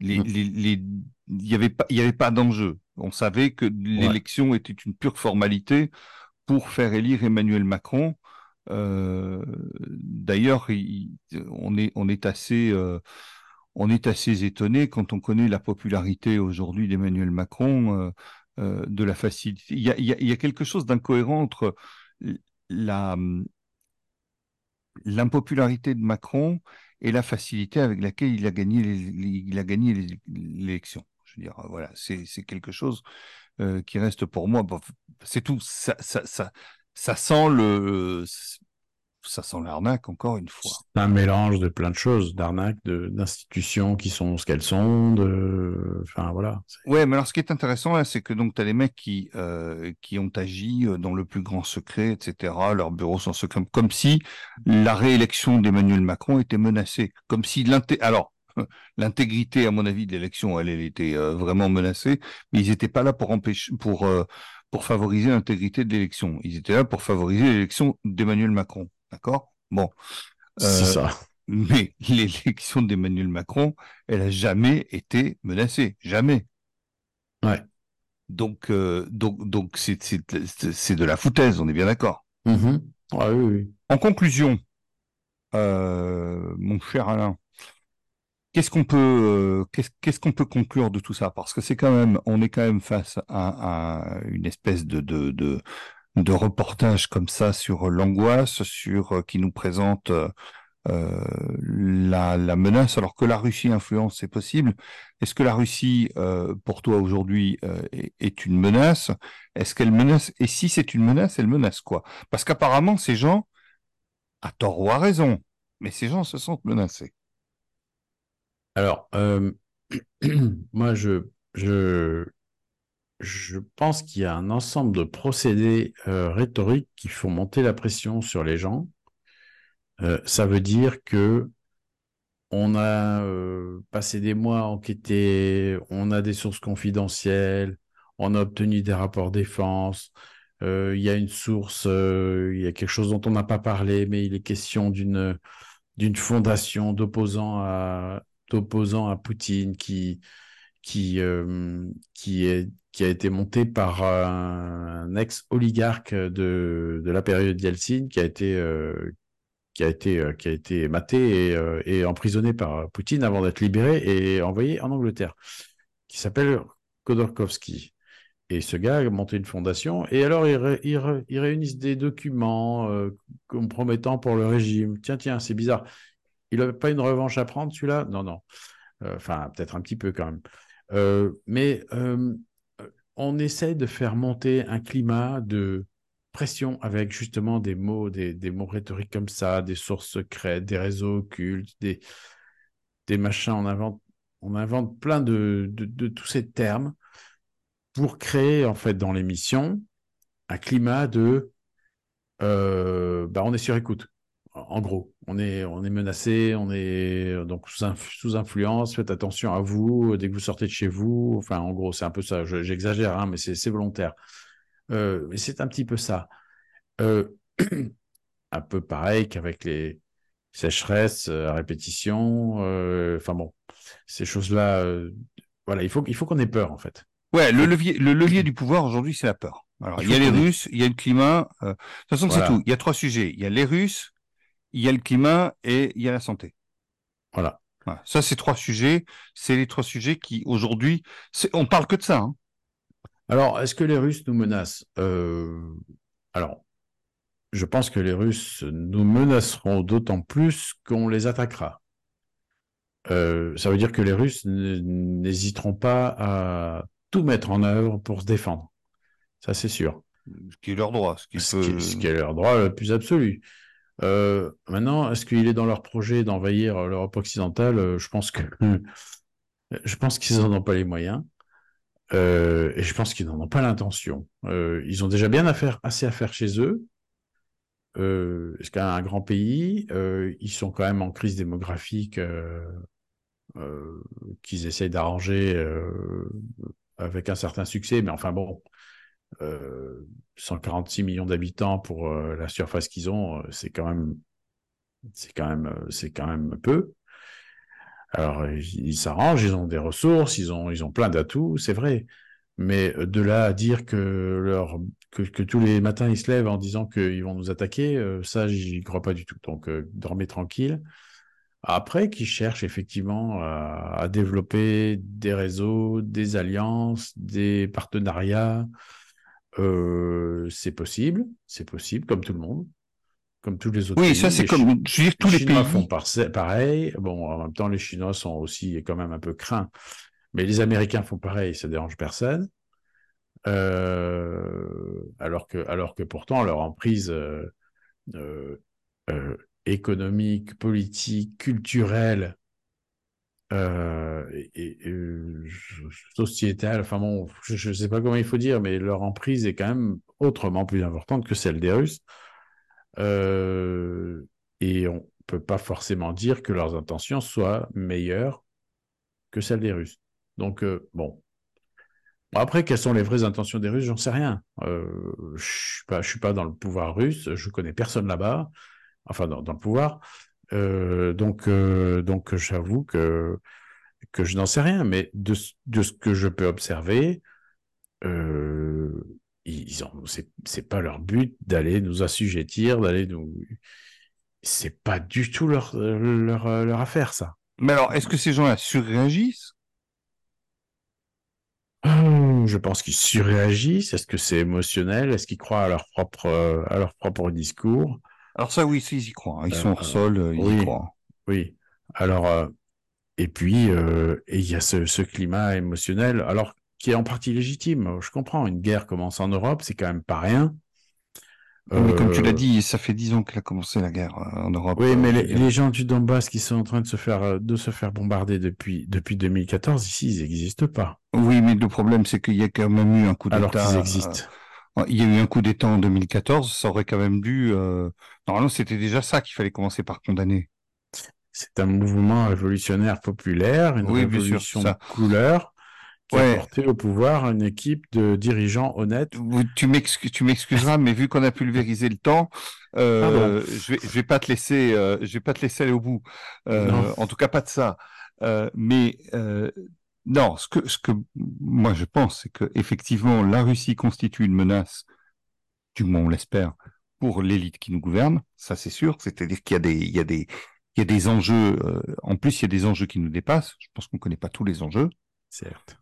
Les, il n'y avait pas, il y avait pas d'enjeu. On savait que l'élection était une pure formalité pour faire élire Emmanuel Macron. Euh, d'ailleurs, on est, on est assez on est assez étonné quand on connaît la popularité aujourd'hui d'Emmanuel Macron, euh, euh, de la facilité. Il y a, quelque chose d'incohérent entre la l'impopularité de Macron et la facilité avec laquelle il a gagné il a gagné l'élection. Je veux dire, voilà, c'est quelque chose euh, qui reste pour moi. c'est tout. Ça, ça, ça, ça sent le ça sent l'arnaque encore une fois. C'est un mélange de plein de choses, d'arnaques, d'institutions qui sont ce qu'elles sont, de, enfin voilà. Ouais, mais alors ce qui est intéressant c'est que donc tu as des mecs qui euh, qui ont agi euh, dans le plus grand secret, etc. Leurs bureaux sont secrets, comme si la réélection d'Emmanuel Macron était menacée, comme si l'inté, alors <laughs> l'intégrité, à mon avis, de l'élection, elle, elle était euh, vraiment menacée, mais ils n'étaient pas là pour empêcher, pour pour favoriser l'intégrité de l'élection. Ils étaient là pour favoriser l'élection d'Emmanuel Macron. D'accord? Bon. c'est euh, ça. Mais l'élection d'Emmanuel Macron, elle a jamais été menacée. Jamais. Ouais. Donc, euh, donc, donc c'est, c'est, de la foutaise, on est bien d'accord? Mm-hmm. oui, oui. En conclusion, euh, mon cher Alain, qu'est-ce qu'on peut, qu'est-ce, qu'on peut conclure de tout ça? Parce que c'est quand même, on est quand même face à, une espèce de, de, de, de reportages comme ça sur l'angoisse, sur euh, qui nous présente euh, euh, la, menace, alors que la Russie influence, c'est possible. Est-ce que la Russie, pour toi aujourd'hui, est, une menace? Est-ce qu'elle menace? Et si c'est une menace, elle menace quoi? Parce qu'apparemment, ces gens, à tort ou à raison, mais ces gens se sentent menacés. Alors, <clears throat> moi, je, je pense qu'il y a un ensemble de procédés euh, rhétoriques qui font monter la pression sur les gens. Euh, ça veut dire que on a euh, passé des mois à enquêter, on a des sources confidentielles, on a obtenu des rapports défense. Il y a une source, il y a quelque chose dont on n'a pas parlé, mais il est question d'une d'une fondation d'opposants à d'opposants à Poutine qui qui qui est qui a été monté par un, ex-oligarque de, de la période Yeltsin, qui a été, euh, qui a été, euh, qui a été maté et, euh, emprisonné par Poutine avant d'être libéré et envoyé en Angleterre, qui s'appelle Khodorkovsky. Et ce gars a monté une fondation, et alors ils, ils, réunissent des documents compromettants pour le régime. Tiens, tiens, c'est bizarre. Il n'avait pas une revanche à prendre, celui-là? Non, non. Enfin, peut-être un petit peu quand même. mais on essaie de faire monter un climat de pression avec justement des mots, des, mots rhétoriques comme ça, des sources secrètes, des réseaux occultes, des, machins. On invente, plein de, de, tous ces termes pour créer en fait dans l'émission un climat de euh, bah, on est sur écoute en gros, on est, on est menacé, on est donc sous, influence, faites attention à vous dès que vous sortez de chez vous. Enfin, en gros, c'est un peu ça. J'exagère, hein, mais c'est volontaire. Euh, mais c'est un petit peu ça. Euh, <clears throat> un peu pareil qu'avec les sécheresses euh, à répétition. Enfin bon, ces choses-là, voilà, il faut, il faut qu'on ait peur en fait. Ouais, le levier, le levier du pouvoir aujourd'hui, c'est la peur. Alors, il, y a les Russes, il y a le climat. de toute façon, c'est tout. Il y a trois sujets. Il y a les Russes, il y a le climat et il y a la santé. Voilà. Ça, c'est trois sujets. C'est les trois sujets qui, aujourd'hui, on parle que de ça. Hein. Alors, est-ce que les Russes nous menacent? Euh, Alors, je pense que les Russes nous menaceront d'autant plus qu'on les attaquera. Euh, ça veut dire que les Russes n'hésiteront pas à tout mettre en œuvre pour se défendre. Ça, c'est sûr. Ce qui est leur droit. Ce qui, ce qui est leur droit le plus absolu. Euh, maintenant, est-ce qu'il est dans leur projet d'envahir l'Europe occidentale? Euh, Je pense que <laughs> je pense qu'ils n'en ont pas les moyens. Euh, et je pense qu'ils n'en ont pas l'intention. ils ont déjà bien assez à faire chez eux. Euh, c'est quand même un grand pays? ils sont quand même en crise démographique qu'ils essayent d'arranger avec un certain succès. Mais enfin bon, 146 millions d'habitants pour euh, la surface qu'ils ont, euh, c'est quand même, c'est quand même, euh, c'est quand même peu. Alors ils s'arrangent, ils ont des ressources, ils ont, ils ont plein d'atouts, c'est vrai. Mais de là à dire que leur, que, tous les matins ils se lèvent en disant qu'ils vont nous attaquer, ça j'y crois pas du tout. Donc dormez tranquille. Après, qu'ils cherchent effectivement à, développer des réseaux, des alliances, des partenariats, euh, c'est possible, c'est possible, comme tout le monde, comme tous les autres. Oui, ça c'est comme je veux tous les, Chinois font pareil. Bon, en même temps, les Chinois sont aussi quand même un peu craints, mais les Américains font pareil, ça dérange personne. Euh, alors que, alors que pourtant leur emprise euh, économique, politique, culturelle euh, et, euh, sociétale, enfin bon, je ne sais pas comment il faut dire, mais leur emprise est quand même autrement plus importante que celle des Russes. Euh, et on peut pas forcément dire que leurs intentions soient meilleures que celles des Russes. Donc, euh, bon. Après, quelles sont les vraies intentions des Russes? J'en sais rien. Euh, je suis pas, je suis pas dans le pouvoir russe. Je connais personne là-bas. Enfin, dans, le pouvoir. Euh, donc, euh, donc j'avoue que, que je n'en sais rien, mais de, de, ce que je peux observer, euh, ils ont, c'est pas leur but d'aller nous assujettir, d'aller nous. C'est pas du tout leur, leur, leur affaire, ça. Mais alors, est-ce que ces gens-là surréagissent? Je pense qu'ils surréagissent. Est-ce que c'est émotionnel? Est-ce qu'ils croient à leur propre, à leur propre discours? Alors ça, oui, ils y croient. Hein. Ils sont hors euh, sol, euh, ils oui, y croient. Oui. Alors, euh, et puis, il y a ce, climat émotionnel, alors qui est en partie légitime. Je comprends, une guerre commence en Europe, c'est quand même pas rien. Mais comme tu l'as dit, ça fait dix ans qu'elle a commencé la guerre en Europe. Oui, mais les, gens du Donbass qui sont en train de se faire de se faire bombarder depuis depuis 2014, ici, ils n'existent pas. Oui, mais le problème, c'est qu'il y a quand même eu un coup d'État. Alors qu'ils existent. Il y a eu un coup d'État en 2014, ça aurait quand même dû... Euh... Normalement, c'était déjà ça qu'il fallait commencer par condamner. C'est un mouvement révolutionnaire populaire, une révolution de couleur qui a porté au pouvoir une équipe de dirigeants honnêtes. Tu m'excuseras, mais vu qu'on a pulvérisé le temps, euh, je vais, je vais pas te laisser, euh, je vais pas te laisser aller au bout. Euh, en tout cas, pas de ça. Mais Non, ce que, ce que moi je pense, c'est que effectivement la Russie constitue une menace, du moins on l'espère, pour l'élite qui nous gouverne. Ça c'est sûr. C'est-à-dire qu'il y a des, il y a des, il y a des enjeux. euh, en plus, il y a des enjeux qui nous dépassent. Je pense qu'on connaît pas tous les enjeux. Certes.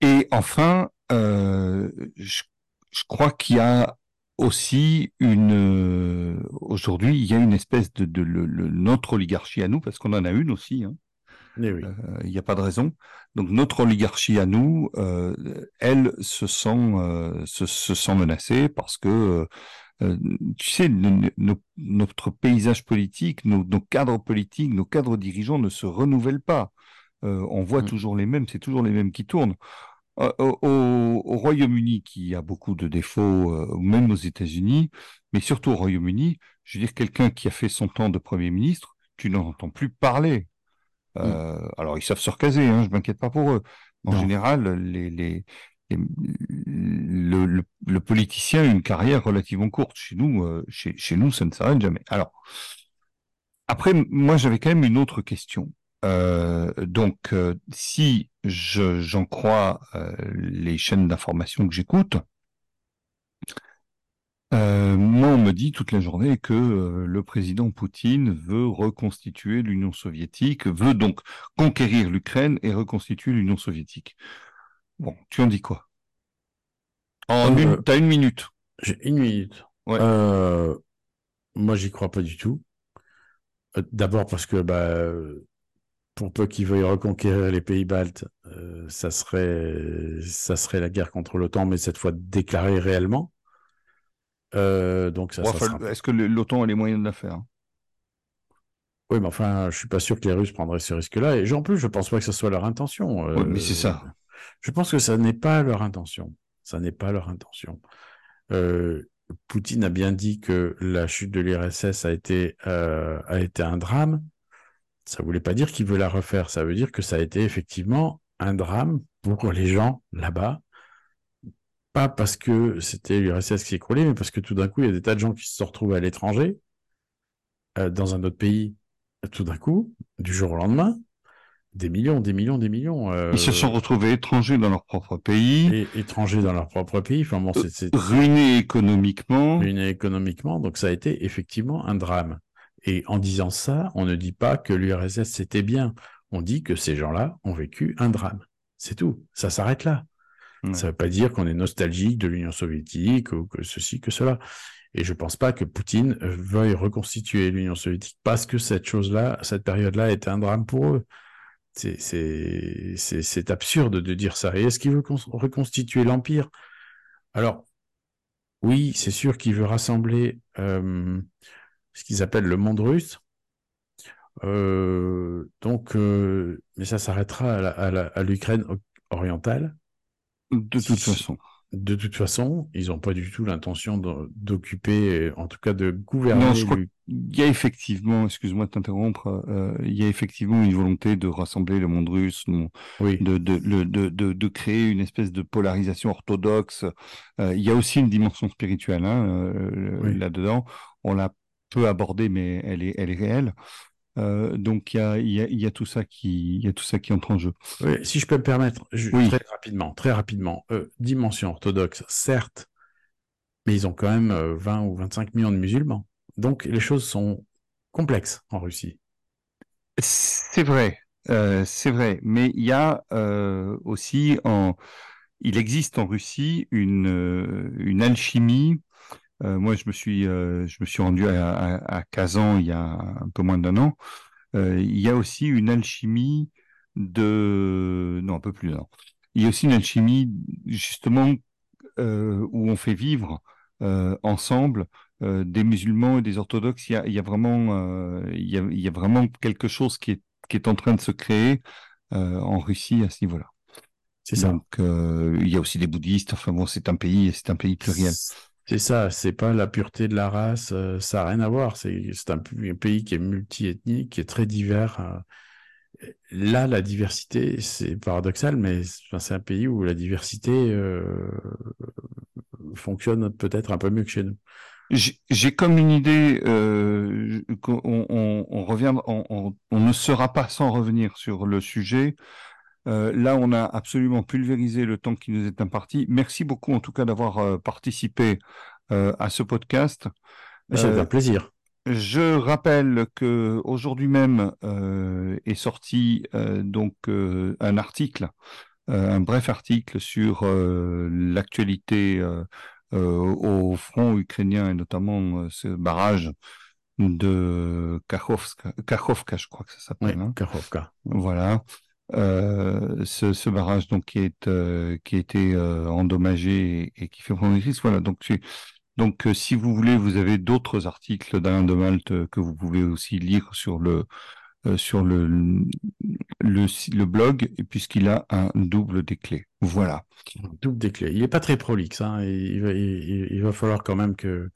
Et enfin, euh, je, je crois qu'il y a aussi une euh, aujourd'hui il y a une espèce de, de le- notre oligarchie à nous parce qu'on en a une aussi. Hein. Eh oui. Euh, Il n'y a pas de raison. Donc notre oligarchie à nous, euh, elle se sent euh, se, se sent menacée parce que tu sais no- no- notre paysage politique, nos, nos cadres politiques, nos cadres dirigeants ne se renouvellent pas. On voit toujours les mêmes, c'est toujours les mêmes qui tournent. Au, au- au Royaume-Uni, qui a beaucoup de défauts, même aux États-Unis, mais surtout au Royaume-Uni, je veux dire, quelqu'un qui a fait son temps de Premier ministre, tu n'en entends plus parler. Euh, Alors, ils savent se recaser, hein, je m'inquiète pas pour eux. En Non. général, les, les, les- le, le, le politicien a une carrière relativement courte. Chez nous, euh, chez, chez nous, ça ne s'arrête jamais. Alors, après, moi, j'avais quand même une autre question. Euh, donc, euh, si je, j'en crois euh, les chaînes d'information que j'écoute, euh, moi, on me dit toute la journée que euh, le président Poutine veut reconstituer l'Union soviétique, veut donc conquérir l'Ukraine et reconstituer l'Union soviétique. Bon, tu en dis quoi? En Euh, une, t'as une minute. J'ai une minute. Ouais. Euh, moi, j'y crois pas du tout. D'abord parce que bah, pour peu qu'ils veuillent reconquérir les pays baltes, ça serait ça serait la guerre contre l'OTAN, mais cette fois déclarée réellement. Euh, donc ça, Bon, ça enfin, sera- Est-ce que l'OTAN a les moyens de la faire? Oui, mais enfin, je suis pas sûr que les Russes prendraient ce risque-là. Et en plus, je pense pas que ce soit leur intention. Ouais, mais c'est ça. Euh, Je pense que ça n'est pas leur intention. Ça n'est pas leur intention. Euh, Poutine a bien dit que la chute de l'URSS a été euh, a été un drame. Ça voulait pas dire qu'il veut la refaire. Ça veut dire que ça a été effectivement un drame pour les gens là-bas. Pas parce que c'était l'URSS qui s'est écroulé, mais parce que tout d'un coup, il y a des tas de gens qui se sont retrouvés à l'étranger, euh, dans un autre pays, tout d'un coup, du jour au lendemain, des millions, des millions, des millions. euh, Ils se sont retrouvés étrangers dans leur propre pays, et étrangers dans leur propre pays. Enfin bon, c'est- c'est ruinés économiquement. ruinés économiquement. Donc ça a été effectivement un drame. Et en disant ça, on ne dit pas que l'URSS c'était bien. On dit que ces gens-là ont vécu un drame. C'est tout. Ça s'arrête là. Ça ne veut pas dire qu'on est nostalgique de l'Union soviétique ou que ceci, que cela. Et je pense pas que Poutine euh, veuille reconstituer l'Union soviétique parce que cette chose-là, cette période-là était un drame pour eux. C'est- absurde de dire ça. Et est-ce qu'il veut cons- reconstituer l'Empire? Alors, oui, c'est sûr qu'il veut rassembler euh, ce qu'ils appellent le monde russe. Euh, donc, euh, mais ça s'arrêtera à l'Ukraine orientale. De toute façon. De toute façon, ils n'ont pas du tout l'intention d'occuper, en tout cas de gouverner. Non, je crois qu'il y a effectivement, excuse-moi de t'interrompre, euh, il y a effectivement une volonté de rassembler le monde russe, de, de, le- de, de, de créer une espèce de polarisation orthodoxe. Euh, il y a aussi une dimension spirituelle hein, euh, là-dedans. On l'a peu abordée, mais elle est, elle est réelle. Euh, donc il y a, il y, a, il y a tout ça qui, il y a tout ça qui entre en jeu. Oui, si je peux me permettre, je- Oui. très rapidement, très rapidement, euh, dimension orthodoxe, certes, mais ils ont quand même euh, 20 ou 25 millions de musulmans. Donc les choses sont complexes en Russie. C'est vrai, euh, c'est vrai, mais il y a euh, aussi en, il existe en Russie une euh, une alchimie. Euh, moi, je me suis euh, je me suis rendu à, à, à Kazan il y a un peu moins d'un an. Euh, il y a aussi une alchimie de non un peu plus d'un an. Il y a aussi une alchimie justement où on fait vivre ensemble des musulmans et des orthodoxes. Il y a, il y a vraiment, il, y a, il y a vraiment quelque chose qui est, qui est en train de se créer en Russie à ce niveau-là. C'est ça. Donc il y a aussi des bouddhistes. Enfin bon, c'est un pays, c'est un pays pluriel. C'est ça, c'est pas la pureté de la race, euh, ça n'a rien à voir. C'est un, un pays qui est multiethnique, qui est très divers. euh. Là, la diversité, c'est paradoxal, mais c'est un pays où la diversité euh, fonctionne peut-être un peu mieux que chez nous. J'ai comme une idée qu'on on, revient, on ne sera pas sans revenir sur le sujet. Euh, là, on a absolument pulvérisé le temps qui nous est imparti. Merci beaucoup, en tout cas, d'avoir euh, participé euh, à ce podcast. Ça fait plaisir. Je rappelle que aujourd'hui même est sorti donc un article, un bref article sur l'actualité au front ukrainien et notamment ce barrage de Kachovka, je crois que ça s'appelle. Oui, hein. Kachovka. Voilà. Euh, ce, ce, barrage donc qui est euh, qui a été euh, endommagé et, et, qui fait prendre des risques. Voilà. Donc donc si vous voulez, vous avez d'autres articles d'Alain de Malte que vous pouvez aussi lire sur le sur le le, le blog puisqu'il a un double des clés. Voilà. Double des clés. Il est pas très prolixe. Hein. Il, il, il va falloir quand même que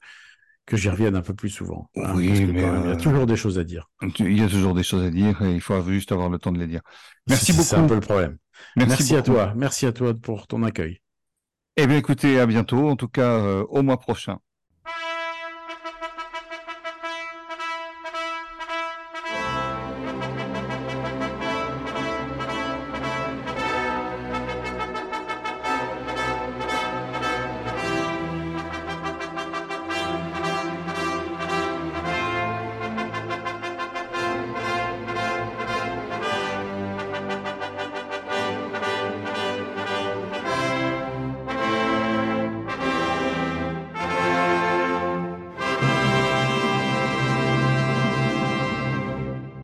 que j'y revienne un peu plus souvent. Hein, oui, mais il y a toujours des choses à dire. Il y a toujours des choses à dire et il faut juste avoir le temps de les dire. Merci beaucoup. C'est un peu le problème. Merci, Merci à toi. Merci à toi pour ton accueil. Eh bien, écoutez, à bientôt. En tout cas, euh, au mois prochain.